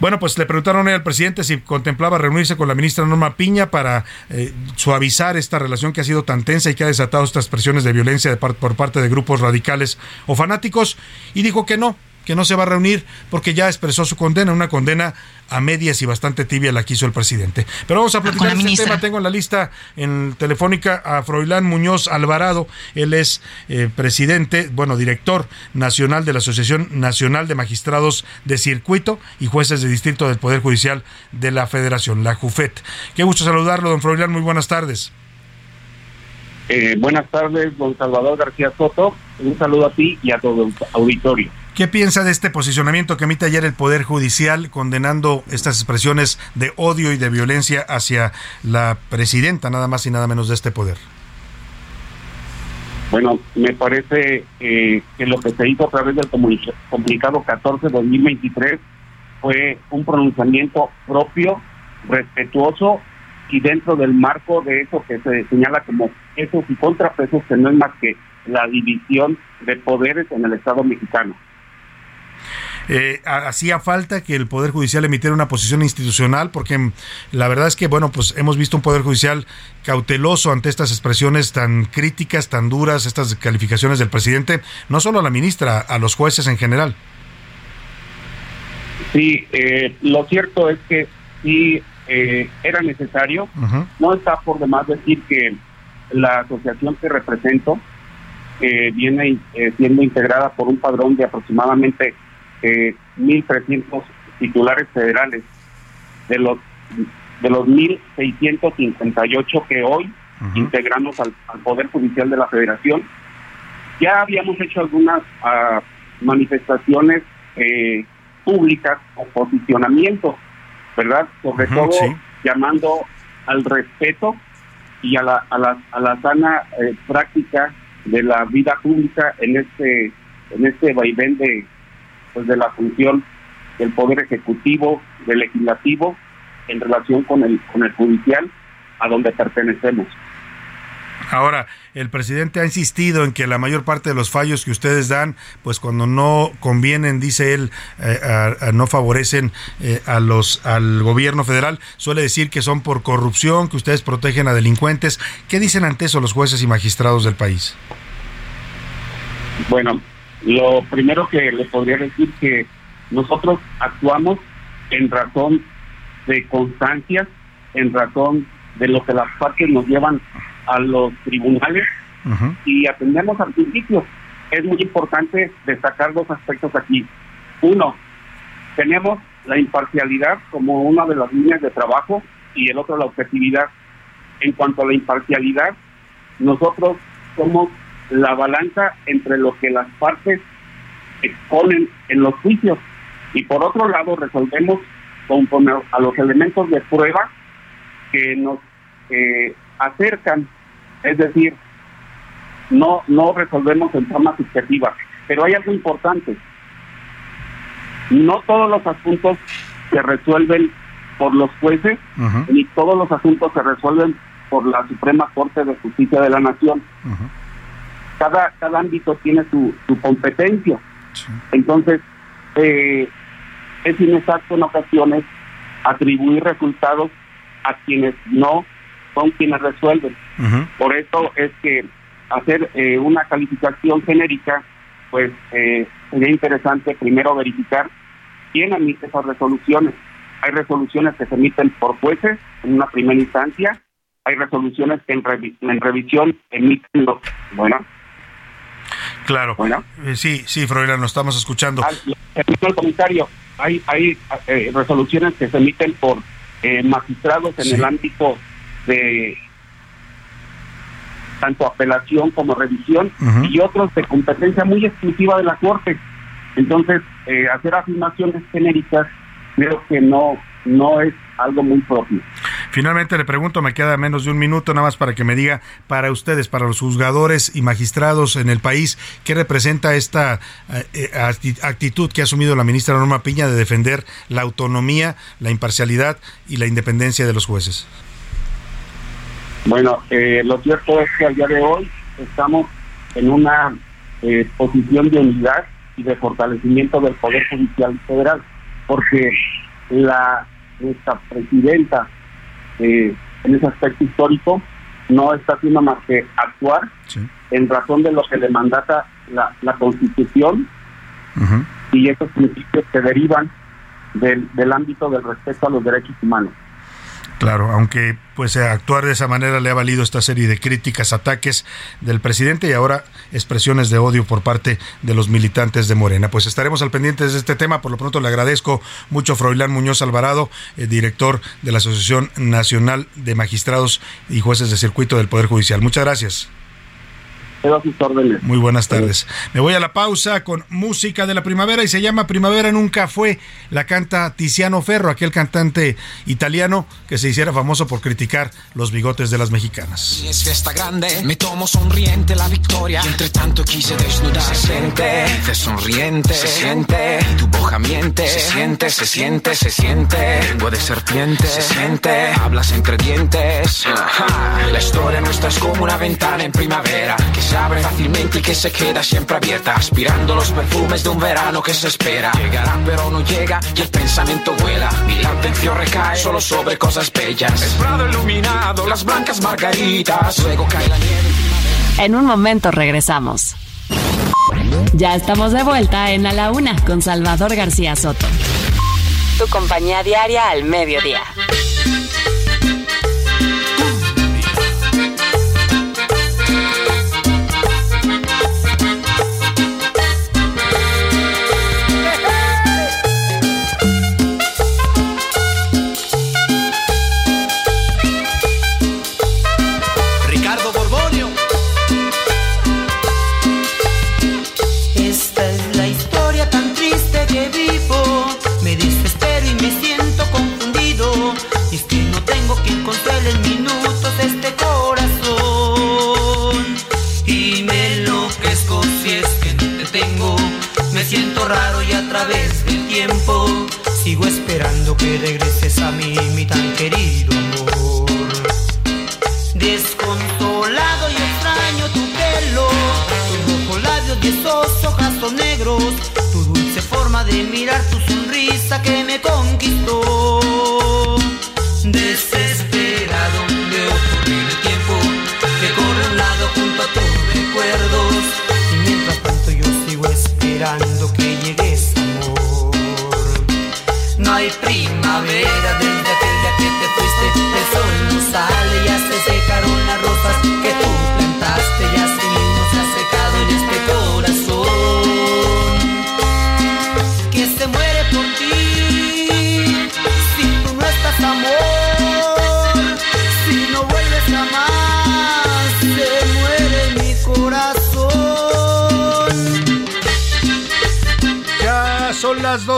Bueno, pues le preguntaron al presidente si contemplaba reunirse con la ministra Norma Piña para eh, suavizar esta relación que ha sido tan tensa y que ha desatado estas presiones de violencia por parte de grupos radicales o fanáticos y dijo que no, que no se va a reunir porque ya expresó su condena, una condena a medias y bastante tibia la quiso el presidente. Pero vamos a platicar este tema. Tengo en la lista en telefónica a Froilán Muñoz Alvarado. Él es eh, presidente, bueno, director nacional de la Asociación Nacional de Magistrados de Circuito y Jueces de Distrito del Poder Judicial de la Federación, la JUFET. Qué gusto saludarlo, don Froilán. Muy buenas tardes. Eh, buenas tardes, don Salvador García Soto. Un saludo a ti y a todo el auditorio. ¿Qué piensa de este posicionamiento que emite ayer el Poder Judicial condenando estas expresiones de odio y de violencia hacia la presidenta, nada más y nada menos de este poder? Bueno, me parece eh, que lo que se hizo a través del comunicado 14-2023 fue un pronunciamiento propio, respetuoso y dentro del marco de eso que se señala como pesos y contrapesos, que no es más que la división de poderes en el Estado mexicano. Eh, hacía falta que el Poder Judicial emitiera una posición institucional, porque mm, la verdad es que, bueno, pues hemos visto un Poder Judicial cauteloso ante estas expresiones tan críticas, tan duras, estas calificaciones del presidente, no solo a la ministra, a los jueces en general. Sí, eh, lo cierto es que sí eh, era necesario. No está por demás decir que la asociación que represento viene siendo integrada por un padrón de aproximadamente eh, 1.300 titulares federales de los de los 1.658 que hoy integramos al, Poder Judicial de la Federación. Ya habíamos hecho algunas ah, manifestaciones eh, públicas o posicionamientos, ¿verdad? Sobre todo llamando al respeto y a la, a la, a la sana eh, práctica de la vida pública en este en este vaivén de, pues de la función del poder ejecutivo, del legislativo en relación con el con el judicial a donde pertenecemos. Ahora, el presidente ha insistido en que la mayor parte de los fallos que ustedes dan, pues cuando no convienen, dice él, eh, no favorecen eh, a los al gobierno federal. Suele decir que son por corrupción, que ustedes protegen a delincuentes. ¿Qué dicen ante eso los jueces y magistrados del país? Bueno, lo primero que le podría decir que nosotros actuamos en razón de constancia, en razón de lo que las partes nos llevan a los tribunales y atendemos al principio. Es muy importante destacar dos aspectos aquí. Uno, tenemos la imparcialidad como una de las líneas de trabajo y el otro la objetividad. En cuanto a la imparcialidad, nosotros somos la balanza entre lo que las partes exponen en los juicios. Y por otro lado resolvemos conforme a los elementos de prueba que nos eh, acercan, es decir, no no resolvemos en forma subjetiva, pero hay algo importante. No todos los asuntos se resuelven por los jueces, ni todos los asuntos se resuelven por la Suprema Corte de Justicia de la Nación cada, cada ámbito tiene su, su competencia. Entonces, eh, es inexacto en ocasiones atribuir resultados a quienes no son quienes resuelven. Por eso es que hacer eh, una calificación genérica, pues eh, sería interesante primero verificar quién emite esas resoluciones. Hay resoluciones que se emiten por jueces en una primera instancia, hay resoluciones que en, en revisión emiten los, bueno, Claro. Bueno. Eh, sí, sí, Froilán, lo estamos escuchando. el comentario. Hay, hay eh, resoluciones que se emiten por eh, magistrados en el ámbito de tanto apelación como revisión, y otros de competencia muy exclusiva de la Corte. Entonces, eh, hacer afirmaciones genéricas creo que no, no es algo muy propio. Finalmente le pregunto, me queda menos de un minuto nada más para que me diga para ustedes, para los juzgadores y magistrados en el país, ¿qué representa esta eh, eh, actitud que ha asumido la ministra Norma Piña de defender la autonomía, la imparcialidad y la independencia de los jueces? Bueno, eh, lo cierto es que al día de hoy estamos en una posición de unidad y de fortalecimiento del Poder Judicial Federal, porque la nuestra presidenta eh, en ese aspecto histórico no está haciendo más que actuar en razón de lo que le mandata la, la Constitución. Y esos principios que derivan del, del ámbito del respeto a los derechos humanos. Claro, aunque pues actuar de esa manera le ha valido esta serie de críticas, ataques del presidente y ahora expresiones de odio por parte de los militantes de Morena. Pues estaremos al pendiente de este tema. Por lo pronto le agradezco mucho a Froilán Muñoz Alvarado, el director de la Asociación Nacional de Magistrados y Jueces de Circuito del Poder Judicial. Muchas gracias. Muy buenas tardes. Me voy a la pausa con música de la primavera y se llama Primavera nunca fue. La canta Tiziano Ferro, aquel cantante italiano que se hiciera famoso por criticar los bigotes de las mexicanas. Es fiesta grande, me tomo sonriente la victoria. entre tanto quise desnudar. Se siente, se sonriente, se siente. Tu boca miente, se siente, se siente, se siente. Lengua de serpiente, se siente. Hablas entre dientes. La historia nuestra es como una ventana en primavera se abre fácilmente y que se queda siempre abierta, aspirando los perfumes de un verano que se espera. Llegará pero no llega y el pensamiento vuela. Mi la atención recae solo sobre cosas bellas. El prado iluminado, las blancas margaritas, luego cae la nieve. En un momento regresamos. Ya estamos de vuelta en A la Una con Salvador García Soto. Tu compañía diaria al mediodía. Sigo esperando que regreses a mí, mi tan querido amor. Desconsolado y extraño tu pelo, tus rojos labios de esos son negros, tu dulce forma de mirar, tu sonrisa que me conquistó.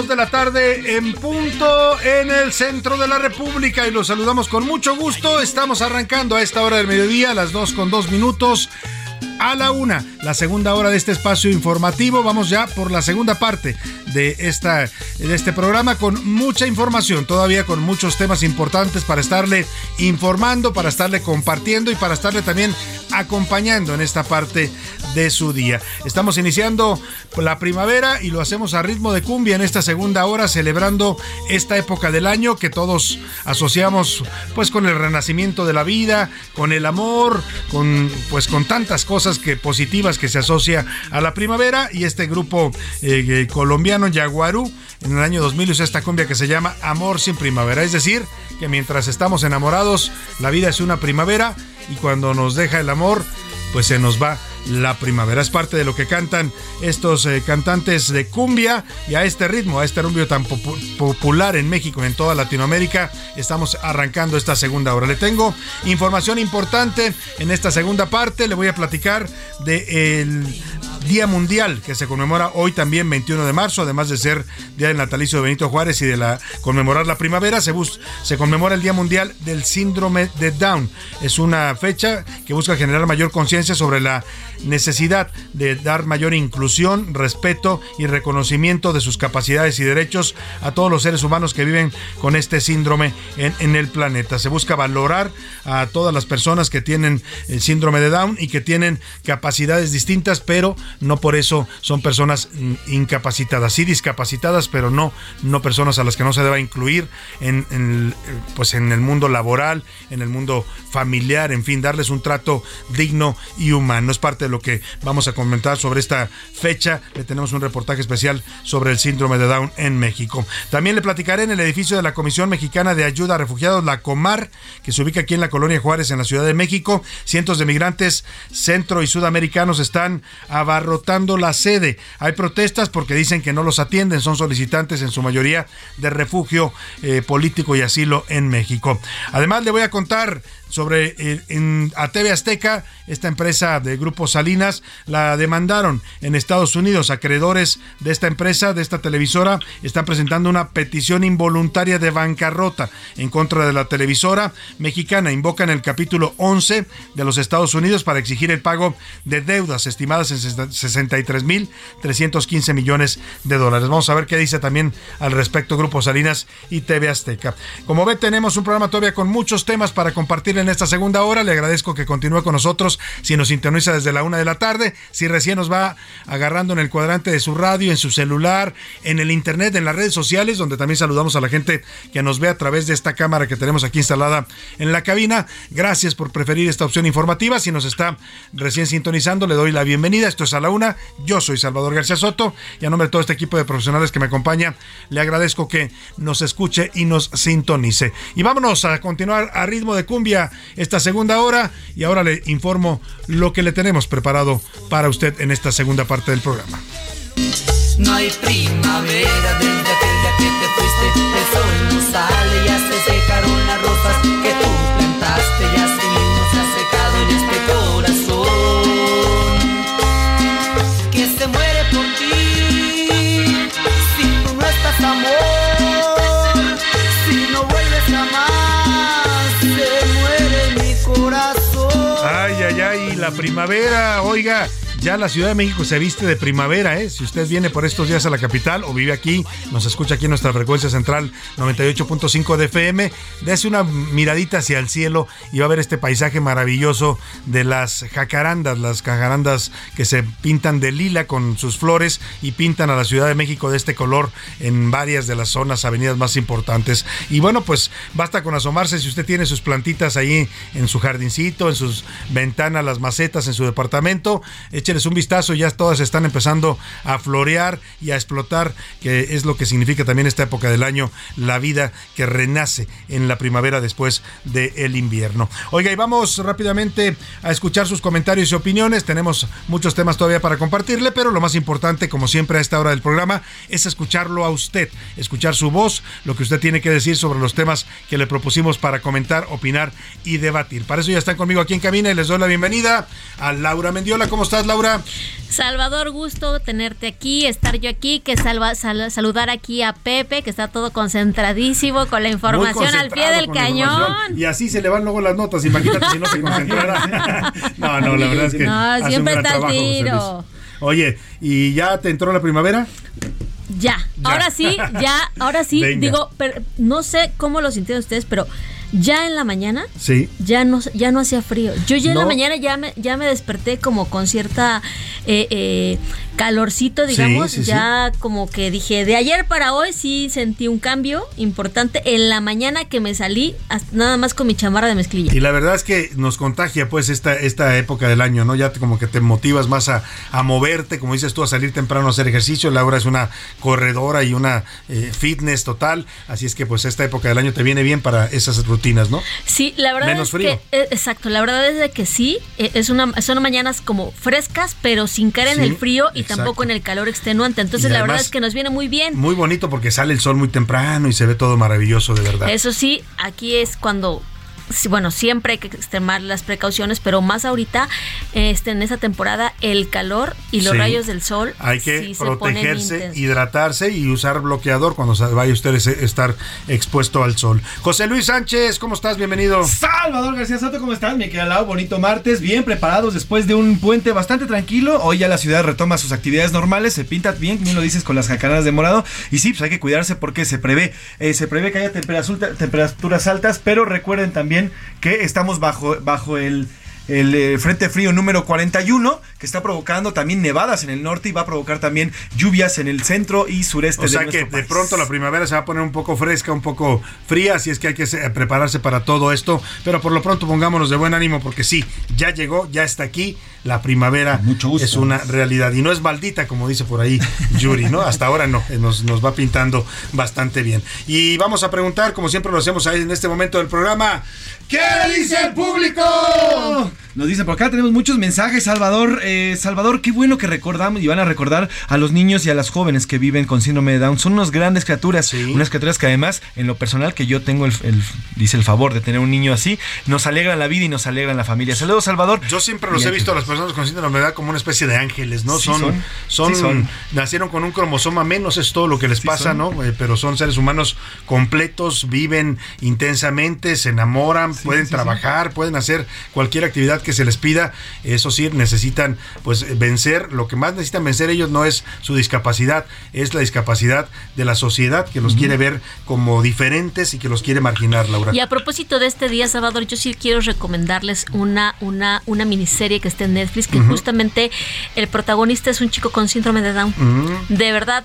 2 de la tarde en punto en el centro de la República y los saludamos con mucho gusto. Estamos arrancando a esta hora del mediodía, las 2 con 2 minutos a la una, la segunda hora de este espacio informativo. Vamos ya por la segunda parte de, esta, de este programa con mucha información, todavía con muchos temas importantes para estarle informando, para estarle compartiendo y para estarle también acompañando en esta parte de su día. Estamos iniciando la primavera y lo hacemos a ritmo de cumbia en esta segunda hora, celebrando esta época del año que todos asociamos pues con el renacimiento de la vida, con el amor, con pues con tantas cosas que positivas que se asocia a la primavera y este grupo eh, eh, colombiano Yaguarú en el año 2000 hizo esta cumbia que se llama Amor sin primavera, es decir, que mientras estamos enamorados, la vida es una primavera y cuando nos deja el amor, pues se nos va la primavera. Es parte de lo que cantan estos eh, cantantes de cumbia y a este ritmo, a este rumbo tan popular en México y en toda Latinoamérica, estamos arrancando esta segunda hora. Le tengo información importante en esta segunda parte. Le voy a platicar del Día Mundial que se conmemora hoy también 21 de marzo, además de ser Día del Natalicio de Benito Juárez y de la conmemorar la primavera, se, conmemora el Día Mundial del Síndrome de Down. Es una fecha que busca generar mayor conciencia sobre la necesidad de dar mayor inclusión, respeto y reconocimiento de sus capacidades y derechos a todos los seres humanos que viven con este síndrome en, el planeta. Se busca valorar a todas las personas que tienen el síndrome de Down y que tienen capacidades distintas, pero no por eso son personas incapacitadas, sí discapacitadas, pero no, no personas a las que no se deba incluir en, en, pues en el mundo laboral, en el mundo familiar, en fin, darles un trato digno y humano. Es parte de lo que vamos a comentar sobre esta fecha. Le tenemos un reportaje especial sobre el síndrome de Down en México. También le platicaré en el edificio de la Comisión Mexicana de Ayuda a Refugiados, la Comar, que se ubica aquí en la colonia Juárez, en la Ciudad de México. Cientos de migrantes centro y sudamericanos están abarrotando la sede. Hay protestas porque dicen que no los atienden, son solicitantes en su mayoría de refugio eh, político y asilo en México. Además, le voy a contar sobre eh, a TV Azteca, esta empresa de Grupo Salinas, la demandaron en Estados Unidos. Acreedores de esta empresa, de esta televisora, están presentando una petición involuntaria de bancarrota en contra de la televisora mexicana. Invocan el capítulo 11 de los Estados Unidos para exigir el pago de deudas estimadas en 63.315 millones de dólares. Vamos a ver qué dice también al respecto Grupo Salinas y TV Azteca. Como ve, tenemos un programa todavía con muchos temas para compartir esta segunda hora. Le agradezco que continúe con nosotros si nos sintoniza desde la una de la tarde, si recién nos va agarrando en el cuadrante de su radio, en su celular, en el internet, en las redes sociales, donde también saludamos a la gente que nos ve a través de esta cámara que tenemos aquí instalada en la cabina. Gracias por preferir esta opción informativa. Si nos está recién sintonizando, le doy la bienvenida. Esto es a la una. Yo soy Salvador García Soto y a nombre de todo este equipo de profesionales que me acompaña, le agradezco que nos escuche y nos sintonice. Y vámonos a continuar a ritmo de cumbia esta segunda hora y ahora le informo lo que le tenemos preparado para usted en esta segunda parte del programa. No hay primavera desde aquel día que te fuiste, el sol no sale, secaron las la primavera, oiga. Ya la Ciudad de México se viste de primavera, ¿eh? Si usted viene por estos días a la capital o vive aquí, nos escucha aquí nuestra frecuencia central 98.5 de FM, dése una miradita hacia el cielo y va a ver este paisaje maravilloso de las jacarandas, las jacarandas que se pintan de lila con sus flores y pintan a la Ciudad de México de este color en varias de las zonas, avenidas más importantes. Y bueno, pues basta con asomarse si usted tiene sus plantitas ahí en su jardincito, en sus ventanas, las macetas, en su departamento, eche un vistazo, ya todas están empezando a florear y a explotar, que es lo que significa también esta época del año, la vida que renace en la primavera después del invierno. Oiga, y vamos rápidamente a escuchar sus comentarios y opiniones. Tenemos muchos temas todavía para compartirle, pero lo más importante, como siempre a esta hora del programa, es escucharlo a usted, escuchar su voz, lo que usted tiene que decir sobre los temas que le propusimos para comentar, opinar y debatir. Para eso ya están conmigo aquí en cabina y les doy la bienvenida a Laura Mendiola. ¿Cómo estás, Laura? Salvador, gusto tenerte aquí, estar yo aquí, que salva, saludar aquí a Pepe, que está todo concentradísimo con la información al pie del cañón. Y así se le van luego las notas, imagínate si no se concentrara. no, no, la verdad es que. No, siempre está al tiro. Oye, ¿y ya te entró la primavera? Ya. ahora sí, ya, ahora sí, digo, no sé cómo lo sintieron ustedes, pero ya en la mañana sí. ya no ya no hacía frío. Yo ya en la mañana ya me, ya me desperté como con cierta eh, eh, calorcito, digamos, ya como que dije, de ayer para hoy sí sentí un cambio importante en la mañana que me salí nada más con mi chamarra de mezclilla. Y la verdad es que nos contagia pues esta, esta época del año, ¿no? Ya como que te motivas más a, moverte, como dices tú, a salir temprano a hacer ejercicio. Laura es una corredora y una eh, fitness total, así es que pues esta época del año te viene bien para esas rutinas matutinas, ¿no? Sí, la verdad Menos es frío. que eh, exacto, la verdad es de que sí, eh, es una son mañanas como frescas, pero sin caer en Sí, el frío y exacto. tampoco en el calor extenuante. Entonces, la verdad es que nos viene muy bien. Muy bonito porque sale el sol muy temprano y se ve todo maravilloso, de verdad. Eso sí, aquí es cuando bueno, siempre hay que extremar las precauciones, pero más ahorita este en esa temporada el calor y los Sí. rayos del sol Hay que sí protegerse, hidratarse y usar bloqueador cuando vaya usted a estar expuesto al sol. José Luis Sánchez, ¿cómo estás? Bienvenido. Salvador García Soto, ¿cómo estás? Me queda al lado, bonito martes, bien preparados después de un puente bastante tranquilo. Hoy ya la ciudad retoma sus actividades normales, se pinta bien, bien lo dices, con las jacaradas de morado. Y sí, pues hay que cuidarse porque se prevé, eh, se prevé que haya temperatura- temperaturas altas, pero recuerden también que estamos bajo, bajo el... El eh, Frente Frío número 41, que está provocando también nevadas en el norte y va a provocar también lluvias en el centro y sureste O sea de que de pronto la primavera se va a poner un poco fresca, un poco fría, así es que hay que se- prepararse para todo esto. Pero por lo pronto pongámonos de buen ánimo porque sí, ya llegó, ya está aquí. La primavera es una realidad y no es maldita, como dice por ahí Yuri, ¿no? Hasta ahora no, eh, nos, nos va pintando bastante bien. Y vamos a preguntar, como siempre lo hacemos ahí en este momento del programa, ¿qué dice el público? Nos dicen por acá, tenemos muchos mensajes, Salvador. Eh, Salvador, qué bueno que recordamos y van a recordar a los niños y a las jóvenes que viven con síndrome de Down. Son unas grandes criaturas, unas criaturas que además, en lo personal, que yo tengo el, el- dice el favor de tener un niño así, nos alegran la vida y nos alegran la familia. Saludos, Salvador. Yo siempre los Y he visto a las personas con síndrome de Down como una especie de ángeles, ¿no? Sí son, son. son, Sí son. nacieron con un cromosoma menos, es todo lo que les pasa, son. ¿no? Eh, pero son seres humanos completos, viven intensamente, se enamoran, pueden sí, sí. trabajar, pueden hacer cualquier actividad que se les pida. Eso sí, necesitan pues vencer. Lo que más necesitan vencer ellos no es su discapacidad, es la discapacidad de la sociedad que los quiere ver como diferentes y que los quiere marginar, Laura. Y a propósito de este día, Salvador, yo sí quiero recomendarles una, una, una miniserie que está en Netflix, que justamente el protagonista es un chico con síndrome de Down. Mm. De verdad,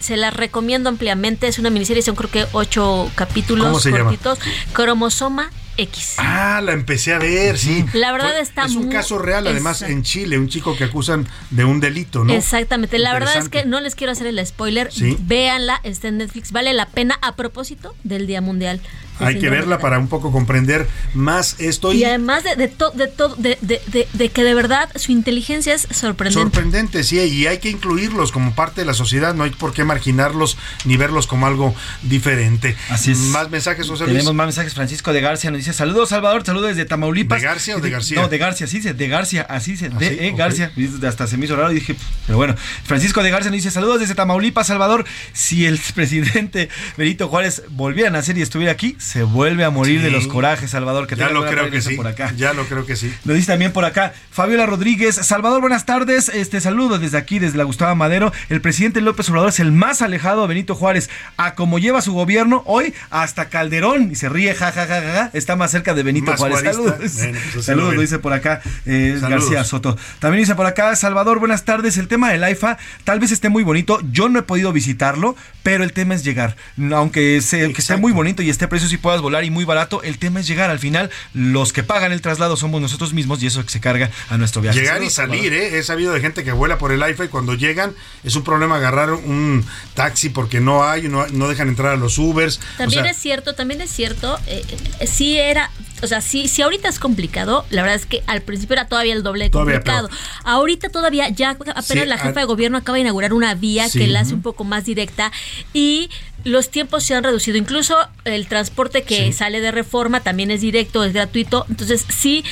se la recomiendo ampliamente. Es una miniserie, son creo que ocho capítulos cortitos. Cromosoma X. Ah, la empecé a ver, sí. La verdad Fue- está Es un muy- caso real, además, Exacto. en Chile, un chico que acusan de un delito, ¿no? Exactamente. La verdad es que no les quiero hacer el spoiler. Sí. Véanla, está en Netflix. Vale la pena a propósito del Día Mundial. Hay que verla para un poco comprender más esto Y y, además de, de, to- de, todo- de, de- de- de que de verdad su inteligencia es sorprendente. sorprendente, sí, y hay que incluirlos como parte de la sociedad, no hay por qué marginarlos ni verlos como algo diferente. Así es. Más mensajes, José Luis. Tenemos más mensajes. Francisco de García nos dice: Saludos, Salvador. Saludos desde Tamaulipas. ¿De García o de García? No, de García, sí, de García, así se. ¿Ah, De sí? eh, Ok. García. Y Hasta se me hizo raro y dije, pero bueno. Francisco de García nos dice: Saludos desde Tamaulipas, Salvador. Si el presidente Benito Juárez volviera a nacer y estuviera aquí, se vuelve a morir Sí. de los corajes, Salvador. Que ya lo creo que sí. por acá. Ya lo creo que sí. Nos dice también por acá Fabiola Rodríguez. Salvador, buenas tardes. Este saludo desde aquí, desde la Gustavo Madero. El presidente López Obrador es el más alejado de Benito Juárez. A como lleva su gobierno hoy, hasta Calderón. Y se ríe, ja, ja, ja, ja, ja, Está más cerca de Benito Más Juárez. Saludos. Bueno, pues Saludos, lo dice por acá eh. García Soto. También dice por acá, Salvador, buenas tardes. El tema del AIFA tal vez esté muy bonito. Yo no he podido visitarlo, pero el tema es llegar. Aunque, se, que esté muy bonito y esté precio y puedas volar y muy barato, el tema es llegar. Al final, los que pagan el traslado somos nosotros mismos y eso se carga a nuestro viaje. Llegar y salir, Salvador. ¿eh? He sabido de gente que vuela por el AIFA y cuando llegan es un problema agarrar un taxi porque no hay, no, no dejan entrar a los Ubers. También O sea, es cierto, también es cierto, eh, eh, sí era, o sea, sí, si ahorita es complicado, la verdad es que al principio era todavía el doble de Todavía complicado. Ahorita todavía, ya apenas Sí, la jefa de gobierno acaba de inaugurar una vía Sí. que la hace un poco más directa y los tiempos se han reducido. Incluso el transporte que Sí. sale de reforma también es directo, es gratuito. Entonces, sí.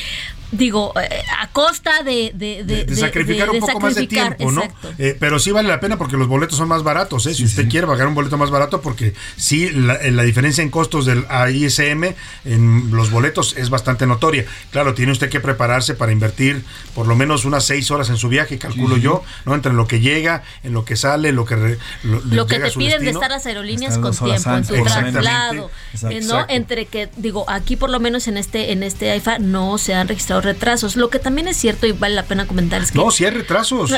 Digo, eh, a costa de, de, de, de sacrificar un de poco más de tiempo, ¿no? Eh, pero sí vale la pena porque los boletos son más baratos, ¿eh? Si usted quiere pagar un boleto más barato, porque sí, la, eh, la diferencia en costos del AISM en los boletos es bastante notoria. Claro, tiene usted que prepararse para invertir por lo menos unas seis horas en su viaje, calculo yo, ¿no? Entre lo que llega, en lo que sale, lo que re- lo, lo que llega a te su piden de estar las aerolíneas con tiempo en antes. tu Exactamente. traslado Exacto. no Exacto. entre que digo aquí por lo menos en este en este AIFA no se han registrado retrasos. Lo que también es cierto y vale la pena comentar es que... No, sí hay retrasos.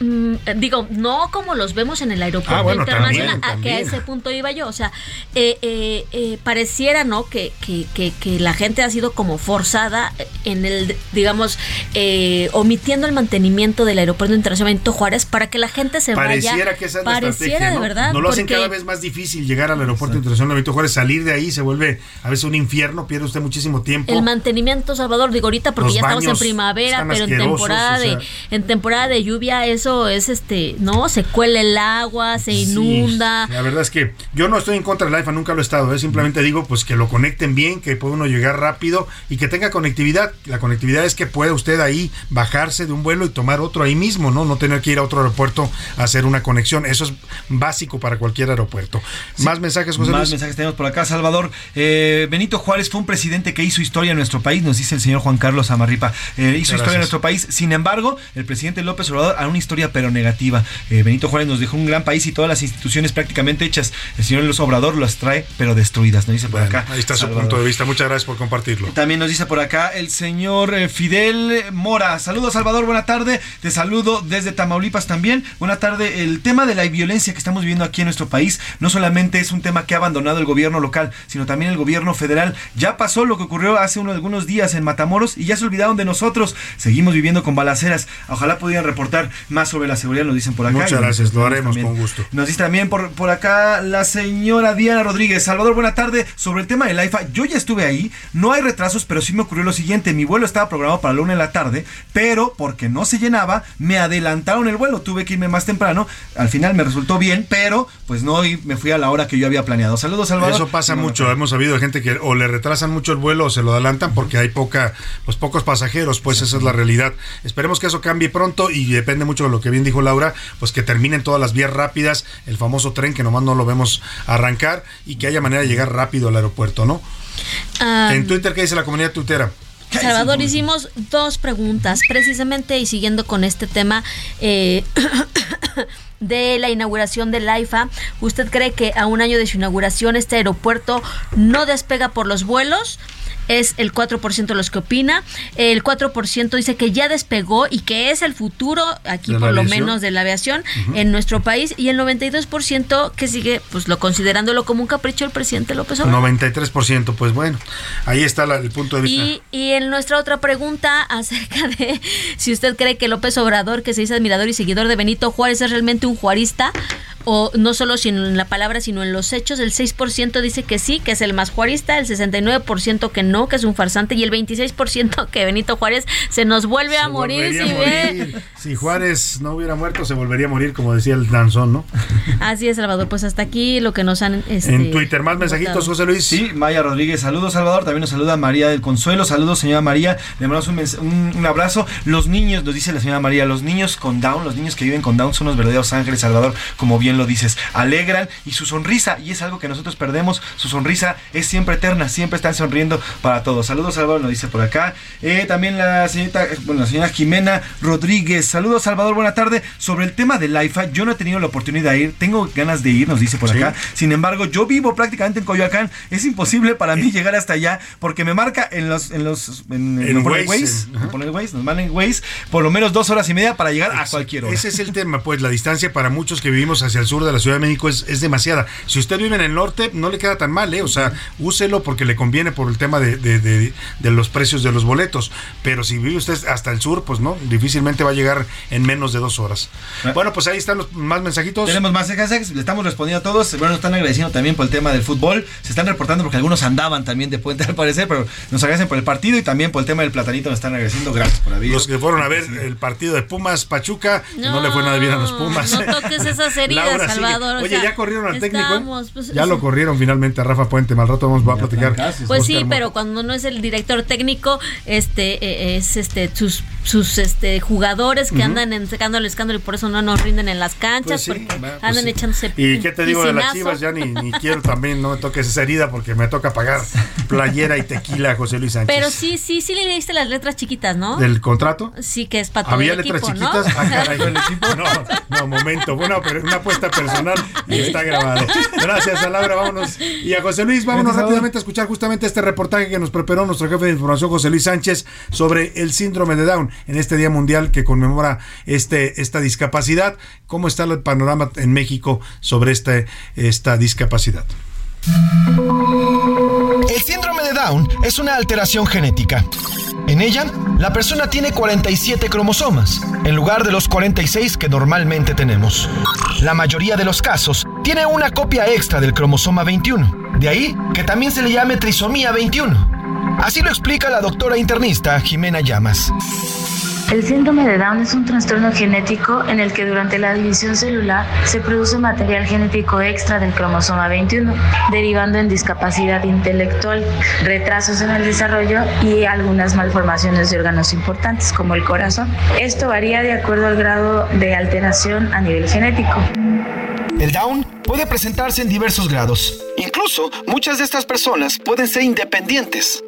Mm, digo, no como los vemos en el aeropuerto Ah, internacional, también, a que a ese punto iba yo. O sea, eh, eh, eh, pareciera, ¿no? Que, que, que, que la gente ha sido como forzada en el, digamos, eh, omitiendo el mantenimiento del aeropuerto internacional Benito Juárez para que la gente se Pareciera vaya. que esa es la pareciera estrategia, de ¿no? verdad. No lo hacen cada vez más difícil llegar al aeropuerto internacional Benito Juárez, salir de ahí se vuelve a veces un infierno, pierde usted muchísimo tiempo. El mantenimiento, Salvador, digo ahorita porque Los ya estamos en primavera, pero en temporada o sea. de en temporada de lluvia eso es este, no, se cuela el agua, se inunda. La verdad es que yo no estoy en contra del IFA, nunca lo he estado. ¿eh? Simplemente digo pues que lo conecten bien, que pueda uno llegar rápido y que tenga conectividad. La conectividad es que pueda usted ahí bajarse de un vuelo y tomar otro ahí mismo, ¿no? No tener que ir a otro aeropuerto a hacer una conexión. Eso es básico para cualquier aeropuerto. Más mensajes, José Más Luis. mensajes tenemos por acá, Salvador. Eh, Benito Juárez fue un presidente que hizo historia en nuestro país, nos dice el señor Juan Carlos Amarripa. Eh, hizo historia en nuestro país. Sin embargo, el presidente López Obrador a una historia pero negativa. Eh, Benito Juárez nos dejó un gran país y todas las instituciones prácticamente hechas. El señor López Obrador las trae pero destruidas, nos dice por acá. Ahí está su punto de vista. Muchas gracias por compartirlo. También nos dice por acá el señor eh, Fidel Mora. Saludos, Salvador. Buena tarde. Te saludo desde Tamaulipas también. Buena tarde. El tema de la violencia que estamos viviendo aquí en nuestro país no solamente es un tema que ha abandonado el gobierno local, sino también el gobierno federal. Ya pasó lo que ocurrió hace unos, algunos días en Matamoros y ya se olvidaron de nosotros. Seguimos viviendo con balaceras. Ojalá pudieran reportar más sobre la seguridad, nos dicen por acá. Muchas gracias, lo haremos también. con gusto. Nos dice también por, por acá la señora Diana Rodríguez. Salvador, buena tarde. Sobre el tema del IFA, yo ya estuve ahí. No hay retrasos, pero sí me ocurrió lo siguiente. Mi vuelo estaba programado para la una de la tarde, pero porque no se llenaba, me adelantaron el vuelo. Tuve que irme más temprano. Al final me resultó bien, pero pues no y me fui a la hora que yo había planeado. Saludos, Salvador. Eso pasa mucho. Hemos sabido de gente que o le retrasan mucho el vuelo o se lo adelantan porque hay poca, pues pocos pasajeros, pues esa es la realidad. Esperemos que eso cambie pronto y depende mucho de lo que bien dijo Laura, pues que terminen todas las vías rápidas, el famoso tren que nomás no lo vemos arrancar y que haya manera de llegar rápido al aeropuerto, ¿no? Ah, en Twitter, ¿qué dice la comunidad tuitera? Salvador, hicimos dos preguntas, precisamente y siguiendo con este tema eh, de la inauguración del AIFA. ¿Usted cree que a un año de su inauguración este aeropuerto no despega por los vuelos? Es el 4% los que opina. El 4% dice que ya despegó y que es el futuro, aquí ¿De la por lo aviación? menos de la aviación, en nuestro país. Y el 92% que sigue, pues lo considerándolo como un capricho el presidente López Obrador. 93%, pues bueno, ahí está la- el punto de vista. Y, y en nuestra otra pregunta acerca de si usted cree que López Obrador, que se dice admirador y seguidor de Benito Juárez, es realmente un juarista, o no solo sino en la palabra, sino en los hechos, el 6% dice que sí, que es el más juarista, el 69% que no, que es un farsante, y el 26% que Benito Juárez se nos vuelve a morir si a ve. Si Juárez no hubiera muerto, se volvería a morir, como decía el danzón, ¿no? Así es, Salvador, pues hasta aquí lo que nos han... este, en Twitter, más mensajitos, votado. José Luis. Sí, Maya Rodríguez, saludos Salvador, también nos saluda María del Consuelo, saludos señora María, le mandamos un- un abrazo. Los niños, nos dice la señora María, los niños con Down, los niños que viven con Down son los verdaderos ángeles, Salvador, como bien lo dices, alegran y su sonrisa, y es algo que nosotros perdemos, su sonrisa es siempre eterna, siempre están sonriendo para todos. Saludos Salvador, nos dice por acá. Eh, también la señorita, bueno, la señora Jimena Rodríguez, saludos Salvador, buena tarde. Sobre el tema del IFA, yo no he tenido la oportunidad de ir, tengo ganas de ir, nos dice por Sí. acá. Sin embargo, yo vivo prácticamente en Coyoacán. Es imposible para mí llegar hasta allá porque me marca en los en los en, En el Waze, Waze, en- Waze, nos mandan Waze por lo menos dos horas y media para llegar a cualquier hora. Ese es el tema, pues la distancia para muchos que vivimos hacia el sur de la Ciudad de México es, es demasiada. Si usted vive en el norte, no le queda tan mal, ¿eh? O sea, úselo porque le conviene por el tema de, de- de- de los precios de los boletos. Pero si vive usted hasta el sur, pues no, difícilmente va a llegar en menos de dos horas. Bueno, pues ahí están los más mensajitos. Tenemos más hashtags, le estamos respondiendo a todos. Bueno, nos están agradeciendo también por el tema del fútbol. Se están reportando porque algunos andaban también de puente al parecer, pero nos agradecen por el partido y también por el tema del platanito. Nos están agradeciendo. Gracias por haber Los que fueron a ver el partido de Pumas Pachuca, no, le fue nada bien a los Pumas. No toques esas heridas, Laura. Salvador. o Oye, sea, ya corrieron al técnico. ¿eh? estamos, pues, ya lo corrieron finalmente a Rafa Puente. Mal rato vamos a platicar. Pues Oscar sí, Mota. pero cuando no es el director técnico, este eh, es este sus sus este jugadores que andan sacando el escándalo y por eso no nos rinden en las canchas, Pues sí, porque va, pues andan sí. echándose ¿Y qué te digo de las piscinazo. chivas? Ya ni, ni quiero también, no me toques esa herida porque me toca pagar playera y tequila a José Luis Sánchez. Pero sí, sí, sí le leíste las letras chiquitas, ¿no? ¿Del contrato? Sí, que es para todo ¿Había el letras equipo, ¿no? chiquitas? Ah, caray. No, no, momento. Fue una, una apuesta personal y está grabado. Gracias a Laura, vámonos. Y a José Luis, vámonos rápidamente a escuchar justamente este reportaje que nos preparó nuestro jefe de información, José Luis Sánchez, sobre el síndrome de Down en este Día Mundial que conmemora este, esta discapacidad. ¿Cómo está el panorama en México sobre este, esta discapacidad? El síndrome de Down es una alteración genética. En ella, la persona tiene 47 cromosomas, en lugar de los 46 que normalmente tenemos. La mayoría de los casos tiene una copia extra del cromosoma 21, de ahí que también se le llame trisomía 21. Así lo explica la doctora internista Jimena Llamas. El síndrome de Down es un trastorno genético en el que durante la división celular se produce material genético extra del cromosoma 21, derivando en discapacidad intelectual, retrasos en el desarrollo y algunas malformaciones de órganos importantes como el corazón. Esto varía de acuerdo al grado de alteración a nivel genético. El Down puede presentarse en diversos grados. Incluso muchas de estas personas pueden ser independientes.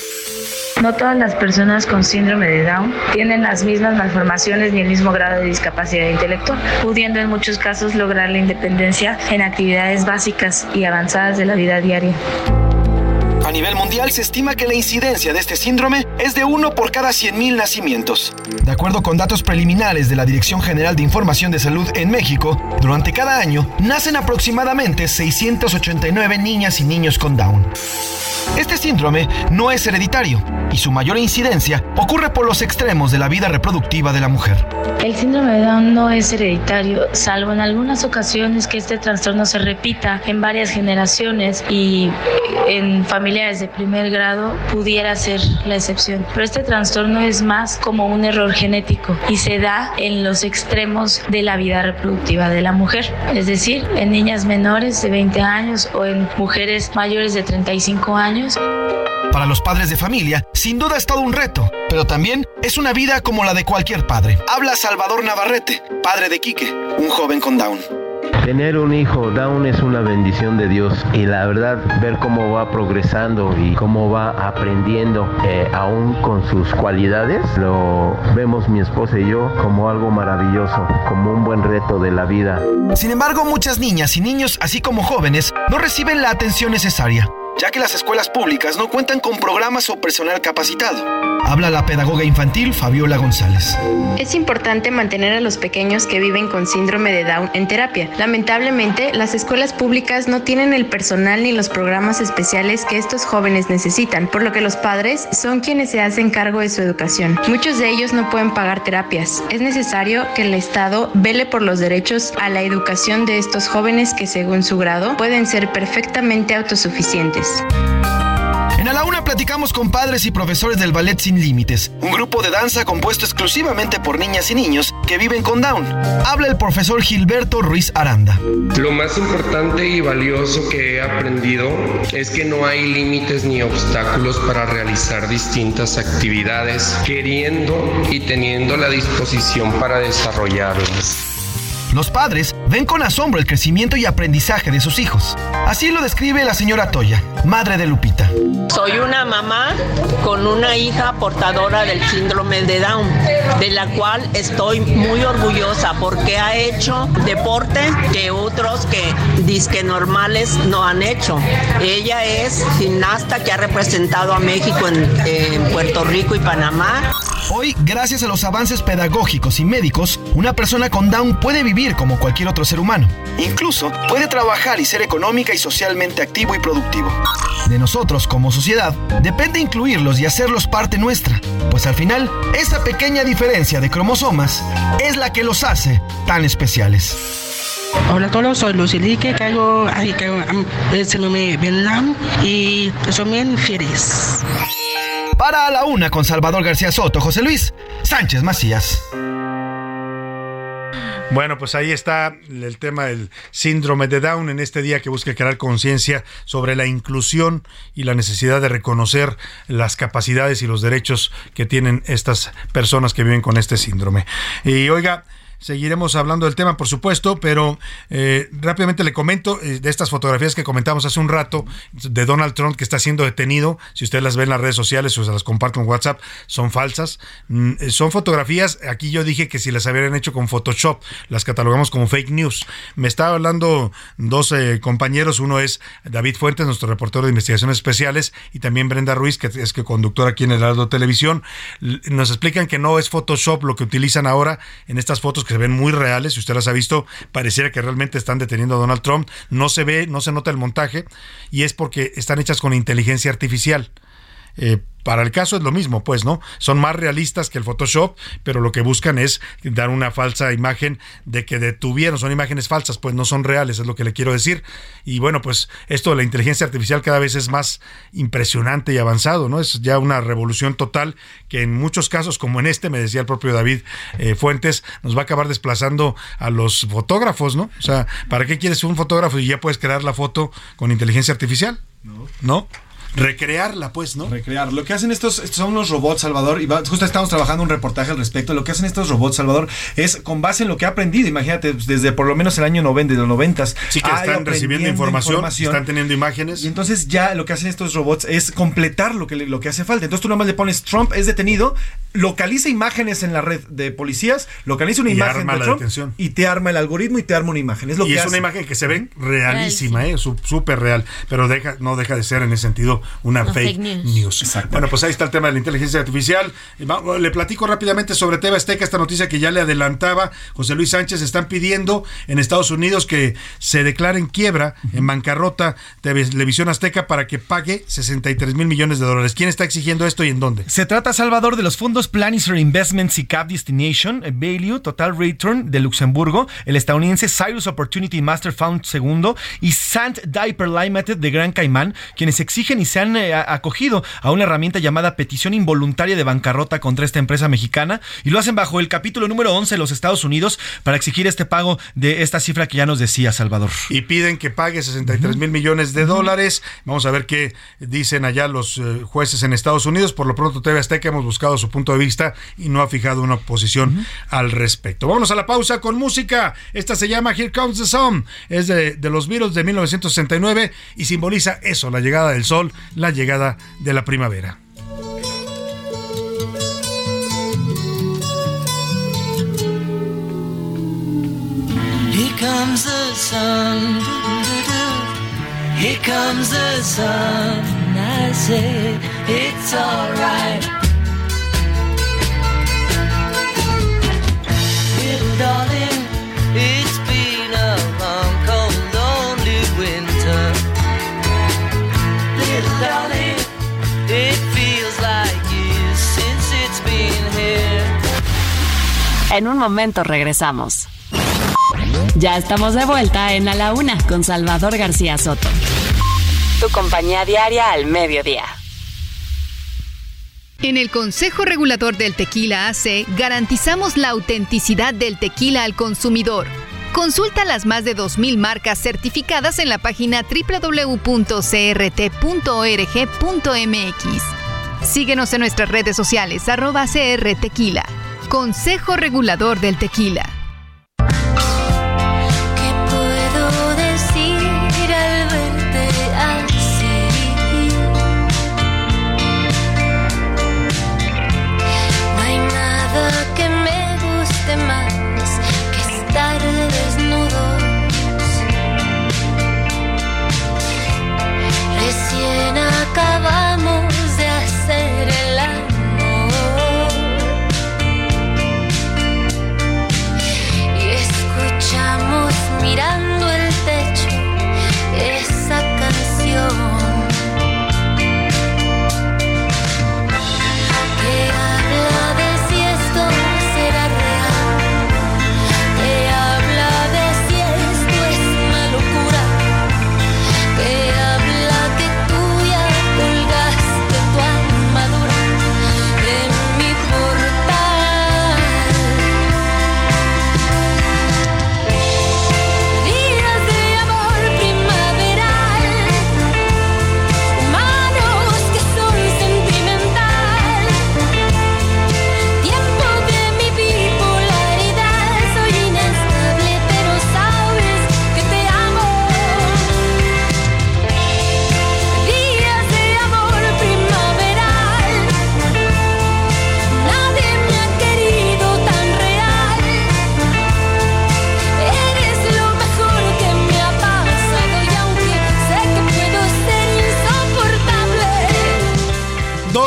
No todas las personas con síndrome de Down tienen las mismas malformaciones ni el mismo grado de discapacidad intelectual, pudiendo en muchos casos lograr la independencia en actividades básicas y avanzadas de la vida diaria. A nivel mundial se estima que la incidencia de este síndrome es de uno por cada 100.000 nacimientos. De acuerdo con datos preliminares de la Dirección General de Información de Salud en México, durante cada año nacen aproximadamente 689 niñas y niños con Down. Este síndrome no es hereditario y su mayor incidencia ocurre por los extremos de la vida reproductiva de la mujer. El síndrome de Down no es hereditario, salvo en algunas ocasiones que este trastorno se repita en varias generaciones y en familiares de primer grado pudiera ser la excepción. Pero este trastorno es más como un error genético y se da en los extremos de la vida reproductiva de la mujer, es decir, en niñas menores de 20 años o en mujeres mayores de 35 años. Para los padres de familia, sin duda es todo un reto, pero también es una vida como la de cualquier padre. Habla Salvador Navarrete, padre de Quique, un joven con Down. Tener un hijo Down es una bendición de Dios y la verdad ver cómo va progresando y cómo va aprendiendo eh, aún con sus cualidades, lo vemos mi esposa y yo como algo maravilloso, como un buen reto de la vida. Sin embargo, muchas niñas y niños, así como jóvenes, no reciben la atención necesaria, ya que las escuelas públicas no cuentan con programas o personal capacitado. Habla la pedagoga infantil Fabiola González. Es importante mantener a los pequeños que viven con síndrome de Down en terapia. Lamentablemente, las escuelas públicas no tienen el personal ni los programas especiales que estos jóvenes necesitan, por lo que los padres son quienes se hacen cargo de su educación. Muchos de ellos no pueden pagar terapias. Es necesario que el Estado vele por los derechos a la educación de estos jóvenes que según su grado pueden ser perfectamente autosuficientes. En A la Una platicamos con padres y profesores del Ballet Sin Límites, un grupo de danza compuesto exclusivamente por niñas y niños que viven con Down. Habla el profesor Gilberto Ruiz Aranda. Lo más importante y valioso que he aprendido es que no hay límites ni obstáculos para realizar distintas actividades, queriendo y teniendo la disposición para desarrollarlas. Los padres ven con asombro el crecimiento y aprendizaje de sus hijos. Así lo describe la señora Toya, madre de Lupita. Soy una mamá con una hija portadora del síndrome de Down, de la cual estoy muy orgullosa porque ha hecho deporte que otros que disque normales no han hecho. Ella es gimnasta que ha representado a México en, en Puerto Rico y Panamá. Hoy, gracias a los avances pedagógicos y médicos, una persona con Down puede vivir como cualquier otro ser humano. Incluso puede trabajar y ser económica y socialmente activo y productivo. De nosotros como sociedad depende incluirlos y hacerlos parte nuestra, pues al final esa pequeña diferencia de cromosomas es la que los hace tan especiales. Hola a todos, soy Lucy Lique, caigo ahí caigo síndrome de Down y soy bien feliz. Para a la una con Salvador García Soto, José Luis Sánchez Macías. Bueno, pues ahí está el tema del síndrome de Down en este día que busca crear conciencia sobre la inclusión y la necesidad de reconocer las capacidades y los derechos que tienen estas personas que viven con este síndrome. Y oiga, Seguiremos hablando del tema, por supuesto, pero eh, rápidamente le comento eh, de estas fotografías que comentamos hace un rato de Donald Trump que está siendo detenido. Si usted las ve en las redes sociales o se las comparto en WhatsApp, son falsas. Mm, eh, son fotografías, aquí yo dije que si las habían hecho con Photoshop, las catalogamos como fake news. Me estaba hablando dos compañeros, uno es David Fuentes, nuestro reportero de investigaciones especiales, y también Brenda Ruiz, que es que conductora aquí en el Heraldo Televisión. Nos explican que no es Photoshop lo que utilizan ahora en estas fotos que se ven muy reales, si usted las ha visto, pareciera que realmente están deteniendo a Donald Trump, no se ve, no se nota el montaje, y es porque están hechas con inteligencia artificial. Eh, para el caso es lo mismo, pues, ¿no? Son más realistas que el Photoshop, pero lo que buscan es dar una falsa imagen de que detuvieron, son imágenes falsas, pues no son reales, es lo que le quiero decir. Y bueno, pues esto de la inteligencia artificial cada vez es más impresionante y avanzado, ¿no? Es ya una revolución total que en muchos casos, como en este, me decía el propio David eh, Fuentes, nos va a acabar desplazando a los fotógrafos, ¿no? O sea, ¿para qué quieres un fotógrafo y ya puedes crear la foto con inteligencia artificial? No. ¿No? Recrearla, pues, ¿no? Recrear. Lo que hacen estos, son unos robots, Salvador, y justo estamos trabajando un reportaje al respecto. Lo que hacen estos robots, Salvador, es con base en lo que ha aprendido. Imagínate, pues, desde por lo menos el año 90, de los 90. Sí, que están recibiendo información, están teniendo imágenes. Y entonces ya lo que hacen estos robots es completar lo que, lo que hace falta. Entonces tú nomás le pones Trump es detenido, localiza imágenes en la red de policías, localiza una imagen de Trump y te arma el algoritmo y te arma una imagen. Es lo y es una imagen que se ve realísima, ¿eh? súper real, pero deja, no deja de ser en ese sentido una fake, news. Bueno, pues ahí está el tema de la inteligencia artificial. Le platico rápidamente sobre TV Azteca, esta noticia que ya le adelantaba José Luis Sánchez. Están pidiendo en Estados Unidos que se declare en quiebra, en bancarrota, Televisión Azteca para que pague 63 mil millones de dólares. ¿Quién está exigiendo esto y en dónde? Se trata, Salvador, de los fondos Planisher Investments y Cap Destination, Value, Total Return de Luxemburgo, el estadounidense Cyrus Opportunity Master Fund II y Sant Diaper Limited de Gran Caimán, quienes exigen y se han eh, acogido a una herramienta llamada petición involuntaria de bancarrota contra esta empresa mexicana y lo hacen bajo el capítulo número 11 de los Estados Unidos para exigir este pago de esta cifra que ya nos decía Salvador. Y piden que pague 63 mil millones de dólares. Vamos a ver qué dicen allá los eh, jueces en Estados Unidos. Por lo pronto TV Azteca hemos buscado su punto de vista y no ha fijado una posición al respecto. Vámonos a la pausa con música. Esta se llama Here Comes the Sun. Es de, de los Beatles de 1969 y simboliza eso, la llegada del sol, la llegada de la primavera. Here comes the sun, here comes the sun. I say it's alright. En un momento regresamos. Ya estamos de vuelta en A la Una con Salvador García Soto. Tu compañía diaria al mediodía. En el Consejo Regulador del Tequila AC garantizamos la autenticidad del tequila al consumidor. Consulta las más de 2.000 marcas certificadas en la página www.crt.org.mx. Síguenos en nuestras redes sociales arroba CR Tequila. Consejo Regulador del Tequila.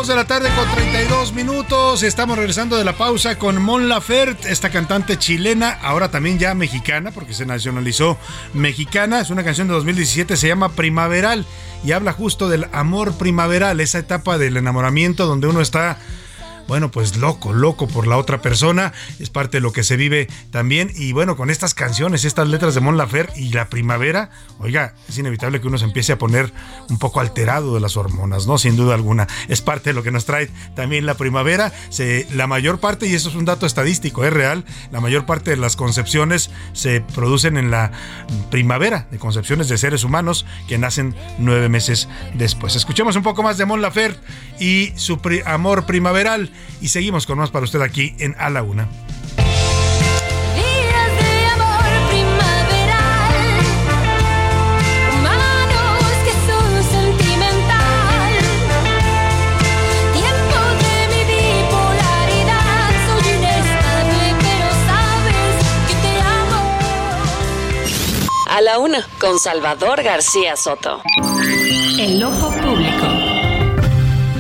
2 de la tarde con 32 minutos. Estamos regresando de la pausa con Mon Laferte, esta cantante chilena, ahora también ya mexicana, porque se nacionalizó mexicana. Es una canción de 2017, se llama Primaveral y habla justo del amor primaveral, esa etapa del enamoramiento donde uno está bueno, pues loco, loco por la otra persona, es parte de lo que se vive también. Y bueno, con estas canciones, estas letras de Mon Lafer y la primavera, oiga, es inevitable que uno se empiece a poner un poco alterado de las hormonas, ¿no? Sin duda alguna. Es parte de lo que nos trae también la primavera. Se, la mayor parte, y eso es un dato estadístico, es real, la mayor parte de las concepciones se producen en la primavera, de concepciones de seres humanos que nacen nueve meses después. Escuchemos un poco más de Mon Lafer y su amor primaveral y seguimos con más para usted aquí en A la Una. A la una, con Salvador García Soto. El ojo.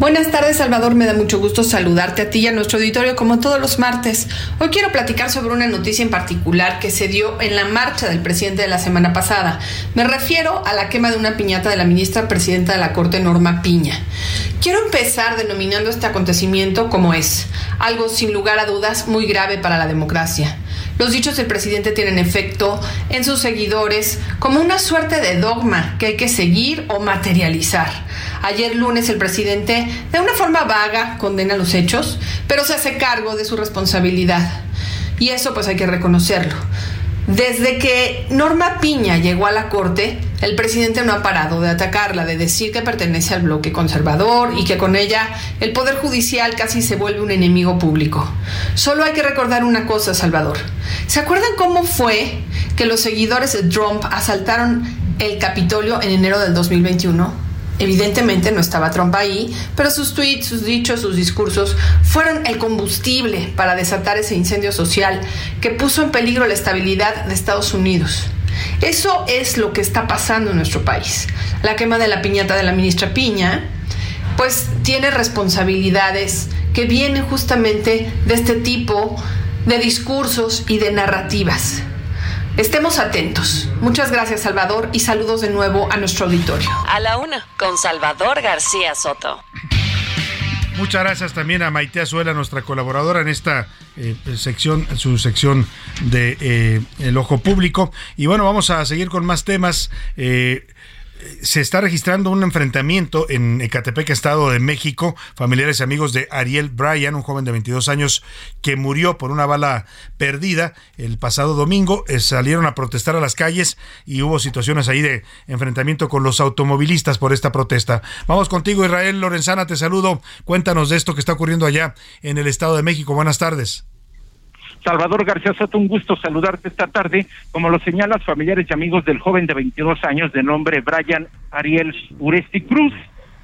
Buenas tardes, Salvador. Me da mucho gusto saludarte a ti y a nuestro auditorio como todos los martes. Hoy quiero platicar sobre una noticia en particular que se dio en la marcha del presidente de la semana pasada. Me refiero a la quema de una piñata de la ministra presidenta de la Corte, Norma Piña. Quiero empezar denominando este acontecimiento como es, algo sin lugar a dudas muy grave para la democracia. Los dichos del presidente tienen efecto en sus seguidores como una suerte de dogma que hay que seguir o materializar. Ayer lunes el presidente, de una forma vaga, condena los hechos, pero se hace cargo de su responsabilidad. Y eso pues hay que reconocerlo. Desde que Norma Piña llegó a la Corte, el presidente no ha parado de atacarla, de decir que pertenece al bloque conservador y que con ella el Poder Judicial casi se vuelve un enemigo público. Solo hay que recordar una cosa, Salvador. ¿Se acuerdan cómo fue que los seguidores de Trump asaltaron el Capitolio en enero del 2021? Evidentemente no estaba Trump ahí, pero sus tweets, sus dichos, sus discursos fueron el combustible para desatar ese incendio social que puso en peligro la estabilidad de Estados Unidos. Eso es lo que está pasando en nuestro país. La quema de la piñata de la ministra Piña, pues tiene responsabilidades que vienen justamente de este tipo de discursos y de narrativas. Estemos atentos. Muchas gracias, Salvador, y saludos de nuevo a nuestro auditorio. A la una, con Salvador García Soto. Muchas gracias también a Maite Azuela, nuestra colaboradora en esta eh, sección, su sección de eh, El Ojo Público. Y bueno, vamos a seguir con más temas. Eh, se está registrando un enfrentamiento en Ecatepec, Estado de México. Familiares y amigos de Ariel Bryan, un joven de 22 años que murió por una bala perdida el pasado domingo, eh, salieron a protestar a las calles y hubo situaciones ahí de enfrentamiento con los automovilistas por esta protesta. Vamos contigo, Israel Lorenzana, te saludo. Cuéntanos de esto que está ocurriendo allá en el Estado de México. Buenas tardes. Salvador García Soto, un gusto saludarte esta tarde. Como lo señalas, familiares y amigos del joven de 22 años de nombre Brian Ariel Uresti Cruz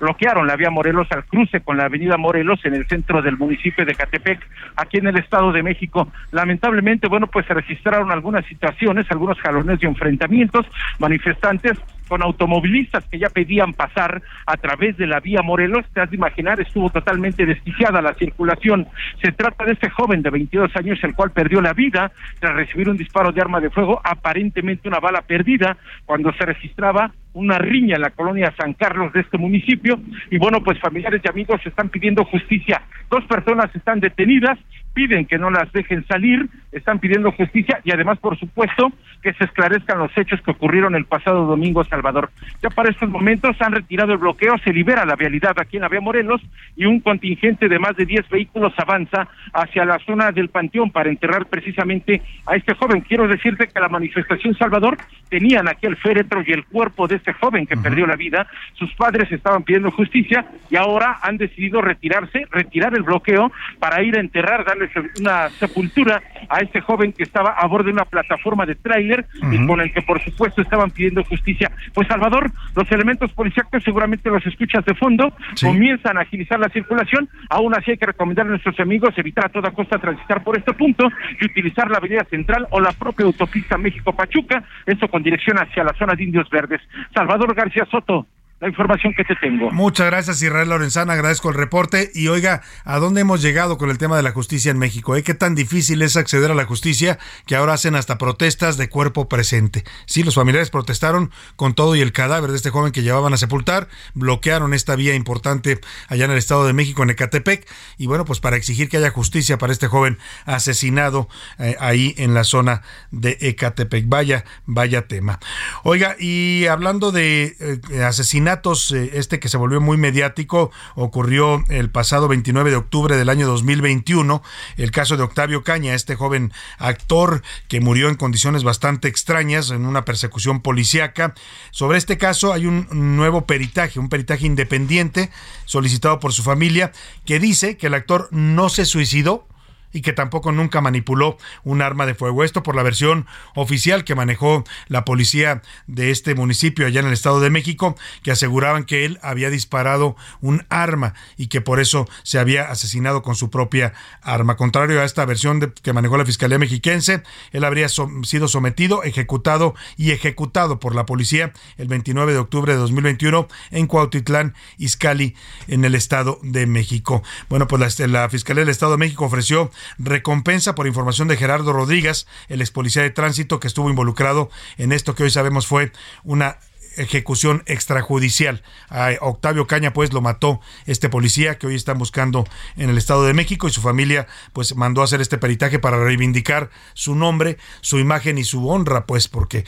bloquearon la vía Morelos al cruce con la avenida Morelos en el centro del municipio de Catepec, aquí en el Estado de México. Lamentablemente, bueno, pues se registraron algunas situaciones, algunos jalones y enfrentamientos, manifestantes con automovilistas que ya pedían pasar a través de la vía Morelos. Te has de imaginar, estuvo totalmente desquiciada la circulación. Se trata de este joven de 22 años, el cual perdió la vida tras recibir un disparo de arma de fuego, aparentemente una bala perdida, cuando se registraba una riña en la colonia San Carlos de este municipio. Y bueno, pues familiares y amigos están pidiendo justicia. Dos personas están detenidas piden que no las dejen salir, están pidiendo justicia y además, por supuesto, que se esclarezcan los hechos que ocurrieron el pasado domingo Salvador. Ya para estos momentos han retirado el bloqueo, se libera la vialidad aquí en la vía Morelos y un contingente de más de 10 vehículos avanza hacia la zona del Panteón para enterrar precisamente a este joven. Quiero decirte que la manifestación Salvador tenían aquí el féretro y el cuerpo de este joven que perdió la vida. Sus padres estaban pidiendo justicia y ahora han decidido retirarse, retirar el bloqueo para ir a enterrar, darle una sepultura a este joven que estaba a bordo de una plataforma de tráiler y con el que por supuesto estaban pidiendo justicia. Pues Salvador, los elementos policíacos seguramente los escuchas de fondo, comienzan a agilizar la circulación, aún así hay que recomendar a nuestros amigos evitar a toda costa transitar por este punto y utilizar la avenida central o la propia autopista México-Pachuca, esto con dirección hacia la zona de Indios Verdes. Salvador García Soto, la información que te tengo. Muchas gracias, Israel Lorenzana. Agradezco el reporte. Y oiga, ¿a dónde hemos llegado con el tema de la justicia en México? ¿Eh? ¿Qué tan difícil es acceder a la justicia que ahora hacen hasta protestas de cuerpo presente? Sí, los familiares protestaron con todo y el cadáver de este joven que llevaban a sepultar, bloquearon esta vía importante allá en el Estado de México, en Ecatepec. Y bueno, pues para exigir que haya justicia para este joven asesinado eh, ahí en la zona de Ecatepec. Vaya, vaya tema. Oiga, y hablando de eh, eh, este que se volvió muy mediático, ocurrió el pasado 29 de octubre del año 2021, el caso de Octavio Caña, este joven actor que murió en condiciones bastante extrañas en una persecución policíaca. Sobre este caso hay un nuevo peritaje, un peritaje independiente solicitado por su familia que dice que el actor no se suicidó, y que tampoco nunca manipuló un arma de fuego. Esto por la versión oficial que manejó la policía de este municipio allá en el Estado de México, que aseguraban que él había disparado un arma y que por eso se había asesinado con su propia arma. Contrario a esta versión que manejó la Fiscalía Mexiquense, él habría sido sometido, ejecutado y ejecutado por la policía el 29 de octubre de 2021 en Cuautitlán, Izcali, en el Estado de México. Bueno, pues la Fiscalía del Estado de México ofreció recompensa por información de Gerardo Rodríguez, el ex policía de tránsito que estuvo involucrado en esto que hoy sabemos fue una ejecución extrajudicial. A Octavio Caña pues lo mató este policía que hoy están buscando en el Estado de México y su familia pues mandó a hacer este peritaje para reivindicar su nombre, su imagen y su honra pues porque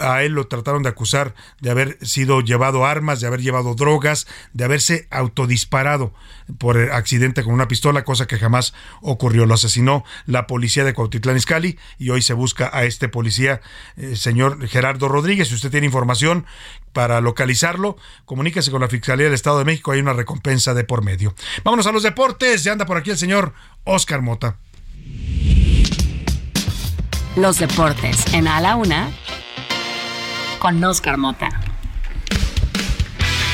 a él lo trataron de acusar de haber sido llevado armas, de haber llevado drogas, de haberse autodisparado por accidente con una pistola, cosa que jamás ocurrió. Lo asesinó la policía de Cuautitlán Izcalli y hoy se busca a este policía, eh, señor Gerardo Rodríguez. Si usted tiene información, para localizarlo, comuníquese con la Fiscalía del Estado de México, hay una recompensa de por medio. Vámonos a los deportes, ya anda por aquí el señor Oscar Mota. Los deportes en A la Una con Oscar Mota.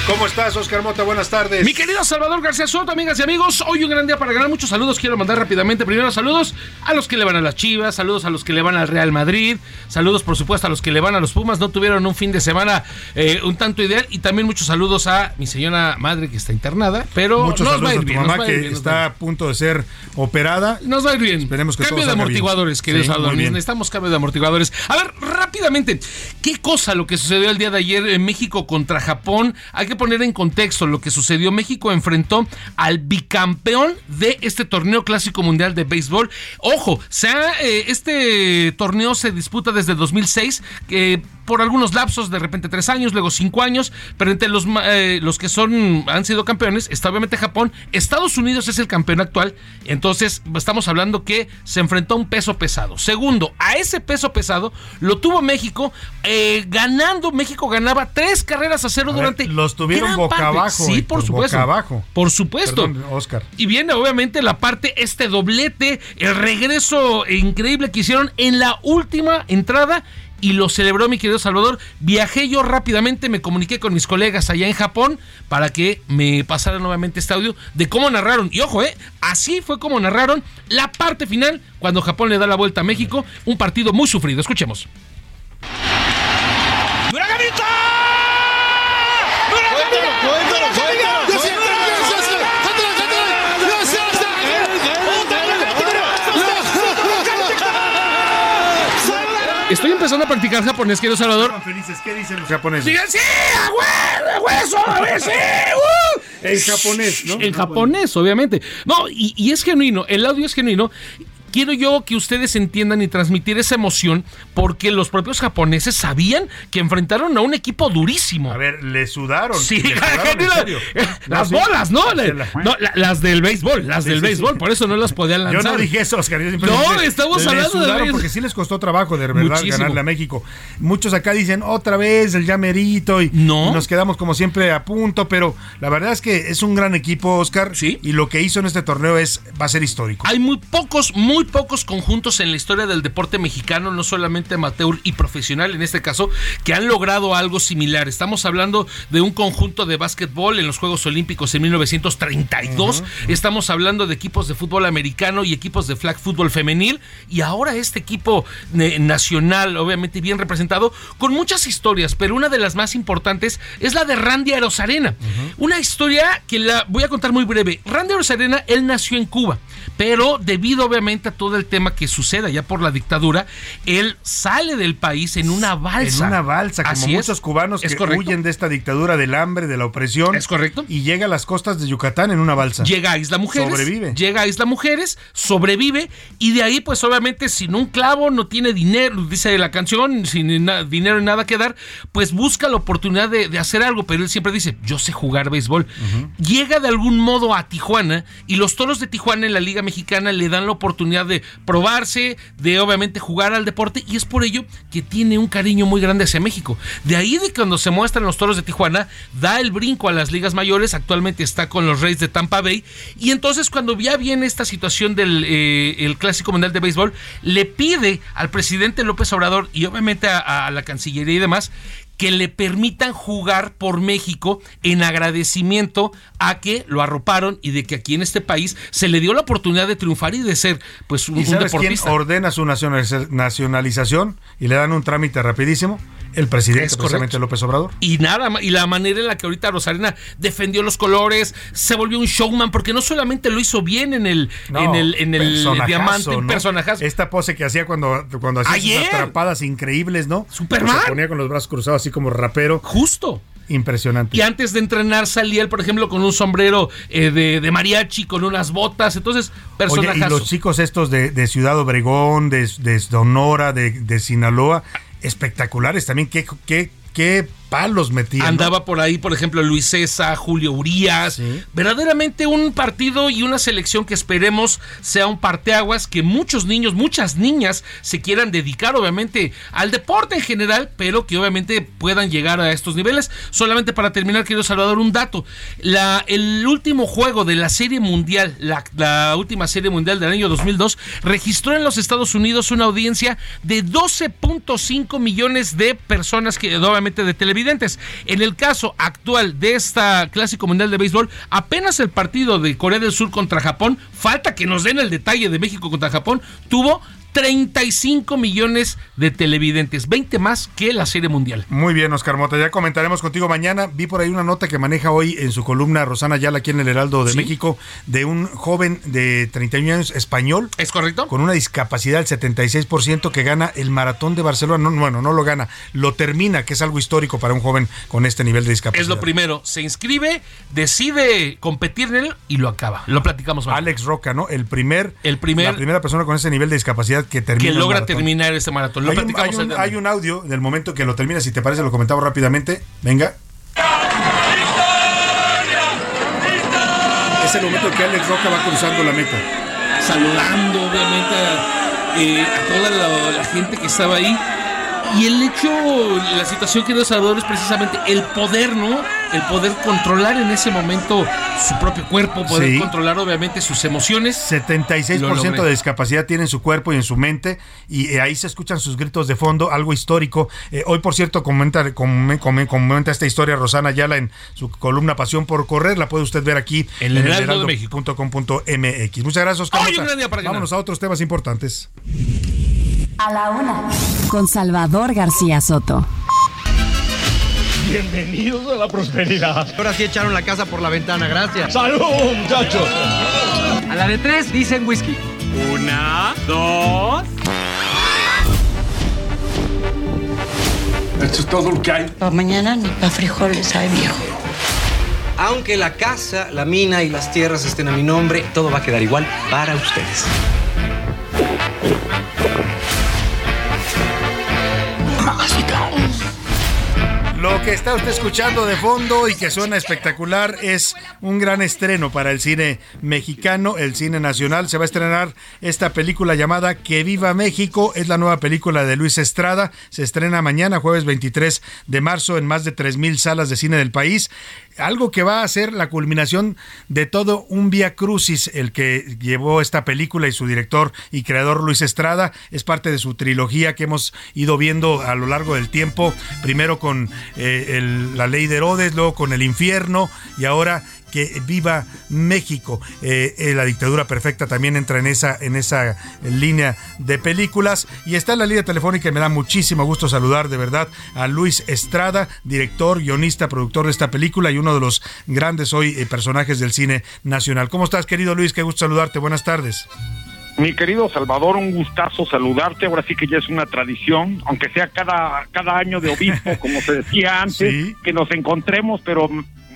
¿Cómo estás, Oscar Mota? Buenas tardes. Mi querido Salvador García Soto, amigas y amigos, hoy un gran día para ganar. Muchos saludos quiero mandar rápidamente. Primero, saludos a los que le van a las Chivas, saludos a los que le van al Real Madrid, saludos, por supuesto, a los que le van a los Pumas. No tuvieron un fin de semana eh, un tanto ideal. Y también muchos saludos a mi señora madre que está internada, pero muchos nos saludos va a ir bien. A tu mamá que está a punto de ser operada. Nos va a ir bien. Esperemos que Cambio de amortiguadores, queridos sí, Necesitamos cambio de amortiguadores. A ver, rápidamente, ¿qué cosa lo que sucedió el día de ayer en México contra Japón? Hay que poner en contexto lo que sucedió. México enfrentó al bicampeón de este torneo clásico mundial de béisbol. Ojo, sea, eh, este torneo se disputa desde 2006. que por algunos lapsos, de repente tres años, luego cinco años, pero entre los, eh, los que son, han sido campeones, está obviamente Japón, Estados Unidos es el campeón actual, entonces estamos hablando que se enfrentó a un peso pesado. Segundo, a ese peso pesado lo tuvo México, eh, ganando, México ganaba tres carreras a cero durante... los tuvieron boca abajo. Sí, por supuesto. Boca abajo. Por supuesto. Perdón, Oscar. Y viene obviamente la parte, este doblete, el regreso increíble que hicieron en la última entrada y lo celebró mi querido Salvador. Viajé yo rápidamente, me comuniqué con mis colegas allá en Japón para que me pasaran nuevamente este audio de cómo narraron. Y ojo, eh, así fue como narraron la parte final cuando Japón le da la vuelta a México. Un partido muy sufrido. Escuchemos. Estoy empezando a practicar japonés, querido Salvador. felices, ¿qué dicen los japoneses? Digan, sí, a hueso, a ver, sí, uh. En japonés, ¿no? En japonés, obviamente. No, y, y es genuino, el audio es genuino quiero yo que ustedes entiendan y transmitir esa emoción porque los propios japoneses sabían que enfrentaron a un equipo durísimo. A ver, le sudaron. Sí, le sudaron, en serio. las No, sí. bolas, ¿no? Se La- la- no, la- las del béisbol, las Sí, del sí, béisbol, sí. por eso no las podían Yo lanzar. no dije eso, Oscar. yo No, estamos hablando de béisbol. porque sí les costó trabajo de verdad Muchísimo. ganarle a México. Muchos acá dicen otra vez el llamerito y, No. y nos quedamos como siempre a punto, pero la verdad es que es un gran equipo, Oscar. Y lo que hizo en este torneo es va a ser histórico. Hay muy pocos, muy pocos conjuntos en la historia del deporte mexicano, no solamente amateur y profesional en este caso, que han logrado algo similar. Estamos hablando de un conjunto de básquetbol en los Juegos Olímpicos en 1932. Estamos hablando de equipos de fútbol americano y equipos de flag fútbol femenil. Y ahora este equipo eh, nacional, obviamente bien representado, con muchas historias, pero una de las más importantes es la de Randy Arozarena. Una historia que la voy a contar muy breve. Randy Arozarena, él nació en Cuba, pero debido obviamente todo el tema que sucede ya por la dictadura, él sale del país en una balsa. En una balsa, como Así es. muchos cubanos Es que correcto. huyen de esta dictadura del hambre, de la opresión. Es correcto. Y llega a las costas de Yucatán en una balsa. Llega a Isla Mujeres. Sobrevive. Llega a Isla Mujeres, sobrevive y de ahí pues obviamente sin un clavo, no tiene dinero, dice la canción, sin dinero y nada que dar, pues busca la oportunidad de, de hacer algo, pero él siempre dice, yo sé jugar béisbol. Llega de algún modo a Tijuana y los Toros de Tijuana en la Liga Mexicana le dan la oportunidad de probarse, de obviamente jugar al deporte y es por ello que tiene un cariño muy grande hacia México. De ahí de cuando se muestran los Toros de Tijuana, da el brinco a las ligas mayores, actualmente está con los Reyes de Tampa Bay y entonces cuando ya viene esta situación del eh, Clásico Mundial de Béisbol, le pide al presidente López Obrador y obviamente a la Cancillería y demás que le permitan jugar por México en agradecimiento a que lo arroparon y de que aquí en este país se le dio la oportunidad de triunfar y de ser pues un, ¿Y un sabes quién deportista. ordena su nacionaliza- nacionalización y le dan un trámite rapidísimo? El presidente, Es precisamente. López Obrador. Y nada, y la manera en la que ahorita Rosarena defendió los colores, se volvió un showman, porque no solamente lo hizo bien en el, No, en el, en el diamante, ¿no? personajazo. Esta pose que hacía cuando, cuando hacía Ayer. sus atrapadas increíbles, ¿no? Superman. Se ponía con los brazos cruzados así como rapero. Justo. Impresionante. Y antes de entrenar salía él, por ejemplo, con un sombrero eh, de, de mariachi, con unas botas. Entonces, Oye, y los chicos estos de, de Ciudad Obregón, de, de Sonora, de, de Sinaloa, espectaculares también. ¿Qué, qué, qué palos metían? ¿no? Andaba por ahí, por ejemplo, Luis César, Julio Urias. Verdaderamente un partido y una selección que esperemos sea un parteaguas, que muchos niños, muchas niñas se quieran dedicar, obviamente, al deporte en general, pero que obviamente puedan llegar a estos niveles. Solamente para terminar, quiero Salvador un dato. La, el último juego de la Serie Mundial, la, la última Serie Mundial del año 2002, registró en los Estados Unidos una audiencia de 12.5 millones de personas, que obviamente de televidentes. En el caso actual de esta Clásico Mundial de Béisbol, apenas el partido de Corea del Sur contra Japón, falta que nos den el detalle de México contra Japón, tuvo 35 millones de televidentes, 20 más que la Serie Mundial. Muy bien, Oscar Mota. Ya comentaremos contigo mañana. Vi por ahí una nota que maneja hoy en su columna Rosana Ayala aquí en el Heraldo de Sí. México de un joven de 31 años español. ¿Es correcto? Con una discapacidad del 76% que gana el maratón de Barcelona. No, bueno, no lo gana, lo termina, que es algo histórico para un joven con este nivel de discapacidad. Es lo primero, se inscribe, decide competir en él y lo acaba. Lo platicamos más. Alex Roca, ¿no? El primer, El primer- la primera persona con ese nivel de discapacidad que termina que el logra terminar este maratón. Lo Hay un, platicamos hay un- el- hay un audio del momento que lo termina, si te parece, lo comentamos rápidamente. Venga. Es el momento que Alex Roca va cruzando la meta. saludando obviamente a, eh, a toda la, la gente que estaba ahí. Y el hecho, la situación que dio Salvador es precisamente el poder, ¿no? El poder controlar en ese momento su propio cuerpo, poder Sí. controlar obviamente sus emociones. 76% Lo logré. de discapacidad tiene en su cuerpo y en su mente y eh, ahí se escuchan sus gritos de fondo, algo histórico. Eh, hoy, por cierto, comenta, com- com- comenta esta historia Rosana Ayala en su columna Pasión por Correr. La puede usted ver aquí En el heraldo.com.mx. Muchas gracias, Oscar. Vámonos a otros temas importantes. A la una. Con Salvador García Soto. Bienvenidos a la prosperidad. Ahora sí echaron la casa por la ventana, gracias. ¡Salud, muchachos! A la de tres dicen whisky. Una, dos. Esto es todo lo que hay. Pa' mañana ni pa' frijoles hay viejo. Aunque la casa, la mina y las tierras estén a mi nombre, todo va a quedar igual para ustedes. Que está usted escuchando de fondo y que suena espectacular es un gran estreno para el cine mexicano, el cine nacional. Se va a estrenar esta película llamada Que Viva México. Es la nueva película de Luis Estrada. Se estrena mañana, jueves 23 de marzo, en más de 3.000 salas de cine del país algo que va a ser la culminación de todo un vía crucis, el que llevó esta película y su director y creador Luis Estrada, es parte de su trilogía que hemos ido viendo a lo largo del tiempo, primero con eh, la ley de Herodes, luego con el infierno y ahora que viva México. Eh, eh, la dictadura perfecta también entra en esa, en esa línea de películas. Y está en la línea telefónica y me da muchísimo gusto saludar de verdad a Luis Estrada, director, guionista, productor de esta película y uno de los grandes hoy eh, personajes del cine nacional. ¿Cómo estás, querido Luis? Qué gusto saludarte. Buenas tardes. Mi querido Salvador, un gustazo saludarte. Ahora sí que ya es una tradición, aunque sea cada, cada año de obispo, como se decía antes, que nos encontremos, pero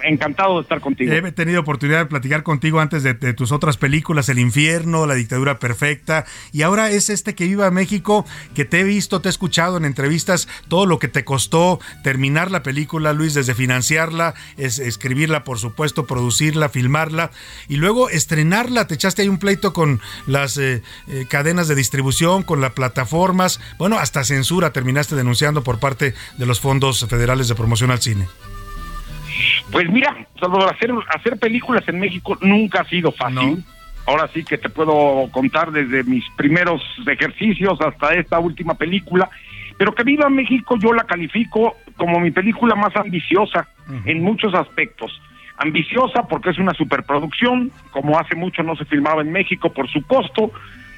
encantado de estar contigo. He tenido oportunidad de platicar contigo antes de, tus otras películas, El Infierno, La Dictadura Perfecta, y ahora es este que viva México, que te he visto, te he escuchado en entrevistas, todo lo que te costó terminar la película, Luis, desde financiarla, es, escribirla, por supuesto, producirla, filmarla, y luego estrenarla, te echaste ahí un pleito con las eh, eh, cadenas de distribución, con las plataformas, bueno, hasta censura terminaste denunciando por parte de los fondos federales de promoción al cine. Pues mira, Salvador, hacer, hacer películas en México nunca ha sido fácil. Ahora sí que te puedo contar desde mis primeros ejercicios hasta esta última película. Pero que Viva México yo la califico como mi película más ambiciosa en muchos aspectos. Ambiciosa porque es una superproducción, como hace mucho no se filmaba en México por su costo,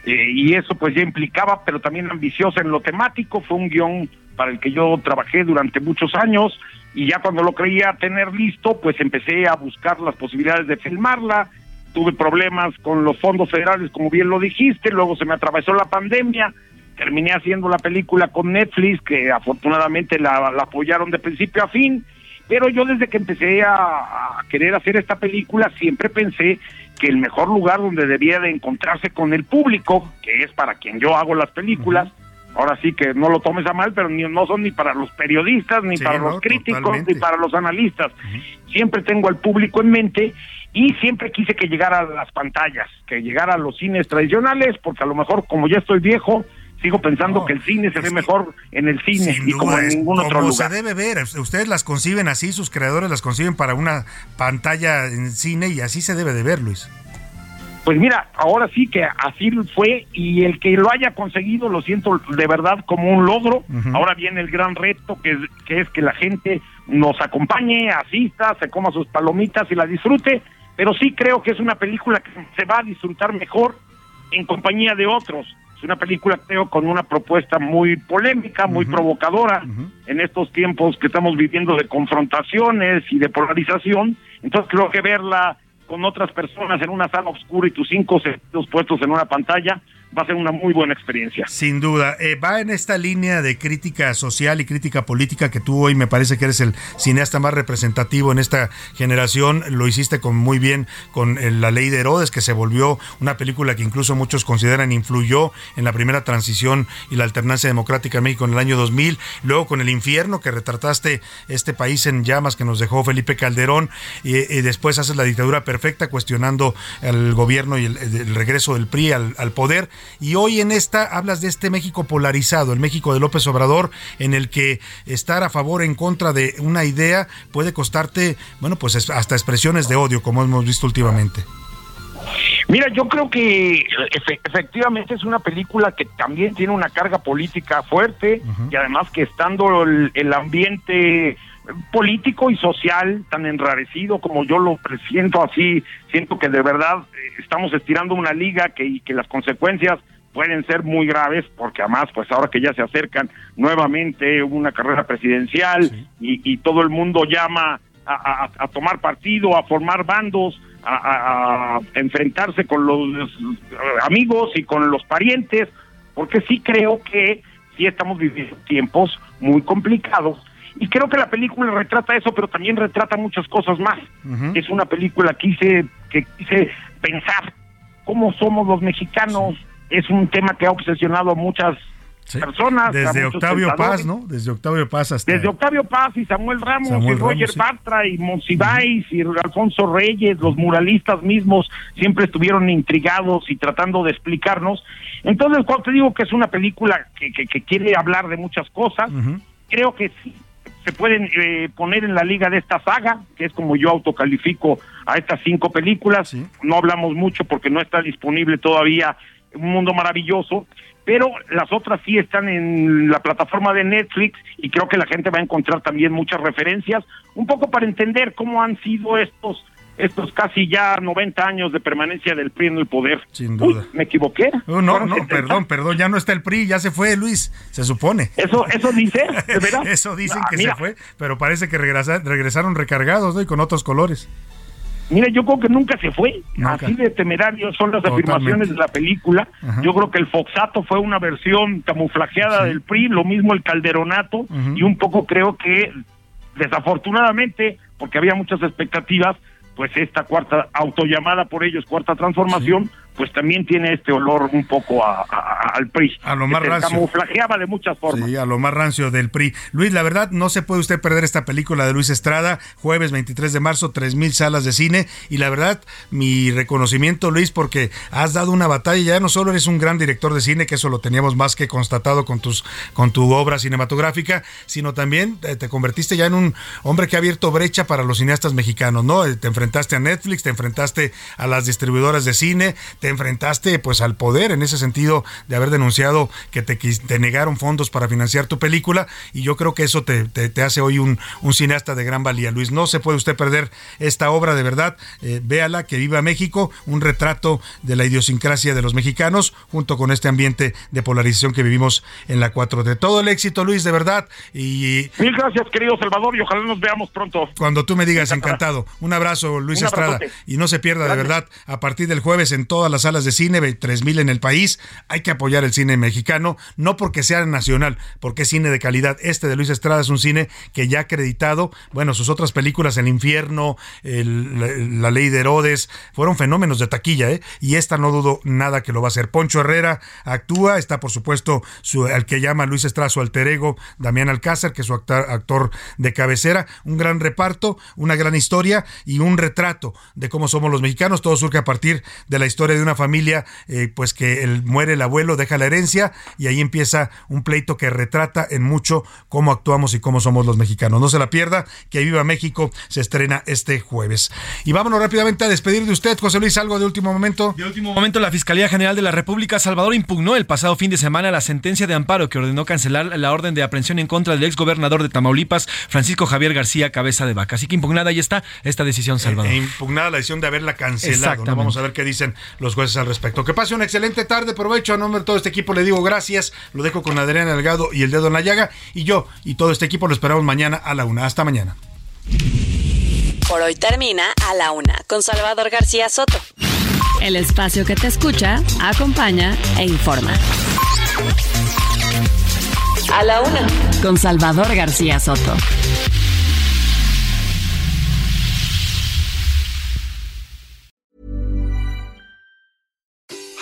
eh, y eso pues ya implicaba, pero también ambiciosa en lo temático, fue un guion para el que yo trabajé durante muchos años, y ya cuando lo creía tener listo, pues empecé a buscar las posibilidades de filmarla, tuve problemas con los fondos federales, como bien lo dijiste, luego se me atravesó la pandemia, terminé haciendo la película con Netflix, que afortunadamente la, apoyaron de principio a fin, pero yo desde que empecé a, querer hacer esta película siempre pensé que el mejor lugar donde debía de encontrarse con el público, que es para quien yo hago las películas, ahora sí que no lo tomes a mal, pero ni, no son ni para los periodistas, ni para los críticos, ni para los analistas. Siempre tengo al público en mente y siempre quise que llegara a las pantallas, que llegara a los cines tradicionales, porque a lo mejor como ya estoy viejo, sigo pensando que el cine se ve mejor en el cine y como en ningún otro lugar. se debe ver, ustedes las conciben así, sus creadores las conciben para una pantalla en cine y así se debe de ver, Luis. Pues mira, ahora sí que así fue y el que lo haya conseguido lo siento de verdad como un logro. Ahora viene el gran reto que es, que es que la gente nos acompañe, asista, se coma sus palomitas y la disfrute, pero sí creo que es una película que se va a disfrutar mejor en compañía de otros. Es una película creo con una propuesta muy polémica, muy provocadora en estos tiempos que estamos viviendo de confrontaciones y de polarización. Entonces creo que verla con otras personas en una sala oscura y tus cinco sentidos puestos en una pantalla, va a ser una muy buena experiencia. Sin duda. Eh, va en esta línea de crítica social y crítica política que tú hoy me parece que eres el cineasta más representativo en esta generación. Lo hiciste con muy bien con eh, La Ley de Herodes, que se volvió una película que incluso muchos consideran influyó en la primera transición y la alternancia democrática en México en el año 2000. Luego con El Infierno, que retrataste este país en llamas que nos dejó Felipe Calderón. Y, después haces La Dictadura Perfecta, cuestionando el gobierno y el, regreso del PRI al, al poder y hoy en esta hablas de este México polarizado, el México de López Obrador, en el que estar a favor o en contra de una idea puede costarte, bueno, pues hasta expresiones de odio, como hemos visto últimamente. Mira, yo creo que efectivamente es una película que también tiene una carga política fuerte y además que estando el, ambiente político y social tan enrarecido como yo lo presiento así, siento que de verdad eh, estamos estirando una liga que, y que las consecuencias pueden ser muy graves porque además pues ahora que ya se acercan nuevamente una carrera presidencial y, todo el mundo llama a, tomar partido, a formar bandos, a, enfrentarse con los amigos y con los parientes, porque sí creo que sí estamos viviendo tiempos muy complicados y creo que la película retrata eso, pero también retrata muchas cosas más. Es una película que quise, que quise pensar cómo somos los mexicanos. Es un tema que ha obsesionado a muchas personas. Desde Octavio Paz, ¿no? Desde Octavio Paz hasta... Desde Octavio Paz y Samuel Ramos y Roger Bartra y Monsiváis y Alfonso Reyes, los muralistas mismos siempre estuvieron intrigados y tratando de explicarnos. Entonces, cuando te digo que es una película que, que, quiere hablar de muchas cosas, creo que sí se pueden eh, poner en la liga de esta saga, que es como yo autocalifico a estas cinco películas. No hablamos mucho porque no está disponible todavía Un Mundo Maravilloso, pero las otras sí están en la plataforma de Netflix y creo que la gente va a encontrar también muchas referencias, un poco para entender cómo han sido estos estos casi ya 90 años de permanencia del PRI en el poder. Sin duda. ¿Me equivoqué? no, no, perdón, perdón, ya no está el PRI, ya se fue Luis, se supone. ¿Eso eso dice? eso dicen ah, que se fue, pero parece que regresaron recargados ¿no? y con otros colores. Mira, yo creo que nunca se fue. Así de temerarios son las afirmaciones de la película. Yo creo que el Foxato fue una versión camuflajeada del PRI, lo mismo el Calderonato, y un poco creo que, desafortunadamente, porque había muchas expectativas, pues esta cuarta autollamada por ellos, cuarta transformación, pues también tiene este olor un poco a, al PRI. A lo más que rancio. camuflajeaba de muchas formas. Sí, a lo más rancio del PRI. Luis, la verdad, no se puede usted perder esta película de Luis Estrada, jueves 23 de marzo, 3.000 salas de cine. Y la verdad, mi reconocimiento, Luis, porque has dado una batalla. Ya no solo eres un gran director de cine, que eso lo teníamos más que constatado con, tus, con tu obra cinematográfica, sino también eh, te convertiste ya en un hombre que ha abierto brecha para los cineastas mexicanos, ¿no? Eh, te enfrentaste a Netflix, te enfrentaste a las distribuidoras de cine, te enfrentaste pues al poder en ese sentido de haber denunciado que te, te negaron fondos para financiar tu película y yo creo que eso te, te, hace hoy un, un, cineasta de gran valía. Luis, no se puede usted perder esta obra de verdad, eh, véala, que viva México, un retrato de la idiosincrasia de los mexicanos junto con este ambiente de polarización que vivimos en la 4 de Todo el éxito, Luis, de verdad. Y... Mil gracias, querido Salvador, y ojalá nos veamos pronto. Cuando tú me digas, encantado. Un abrazo, Luis Estrada. Y no se pierda, de verdad, a partir del jueves en todas las salas de cine, 3.000 en el país. Hay que apoyar el cine mexicano, no porque sea nacional, porque es cine de calidad. Este de Luis Estrada es un cine que ya ha acreditado, bueno, sus otras películas, El Infierno, la, Ley de Herodes, fueron fenómenos de taquilla, ¿eh? Y esta no dudo nada que lo va a hacer. Poncho Herrera actúa, está por supuesto su, el que llama Luis Estrada su alter ego, Damián Alcázar, que es su actor, actor de cabecera. Un gran reparto, una gran historia y un retrato de cómo somos los mexicanos. Todo surge a partir de la historia de una familia, eh, pues que el, muere el abuelo, deja la herencia y ahí empieza un pleito que retrata en mucho cómo actuamos y cómo somos los mexicanos. No se la pierda, que Viva México se estrena este jueves. Y vámonos rápidamente a despedir de usted, José Luis, algo de último momento. De último momento, la Fiscalía General de la República Salvador impugnó el pasado fin de semana la sentencia de amparo que ordenó cancelar la orden de aprehensión en contra del exgobernador de Tamaulipas, Francisco Javier García Cabeza de Vaca. Así que impugnada ahí está esta decisión, Salvador. Eh, impugnada la decisión de haberla cancelado. Vamos a ver qué dicen los jueces al respecto. Que pase una excelente tarde, provecho. A nombre de todo este equipo le digo gracias. Lo dejo con Adriana Delgado y el dedo en la llaga. Y yo y todo este equipo lo esperamos mañana a la una. Hasta mañana. Por hoy termina a la una con Salvador García Soto. El espacio que te escucha, acompaña e informa. A la una con Salvador García Soto.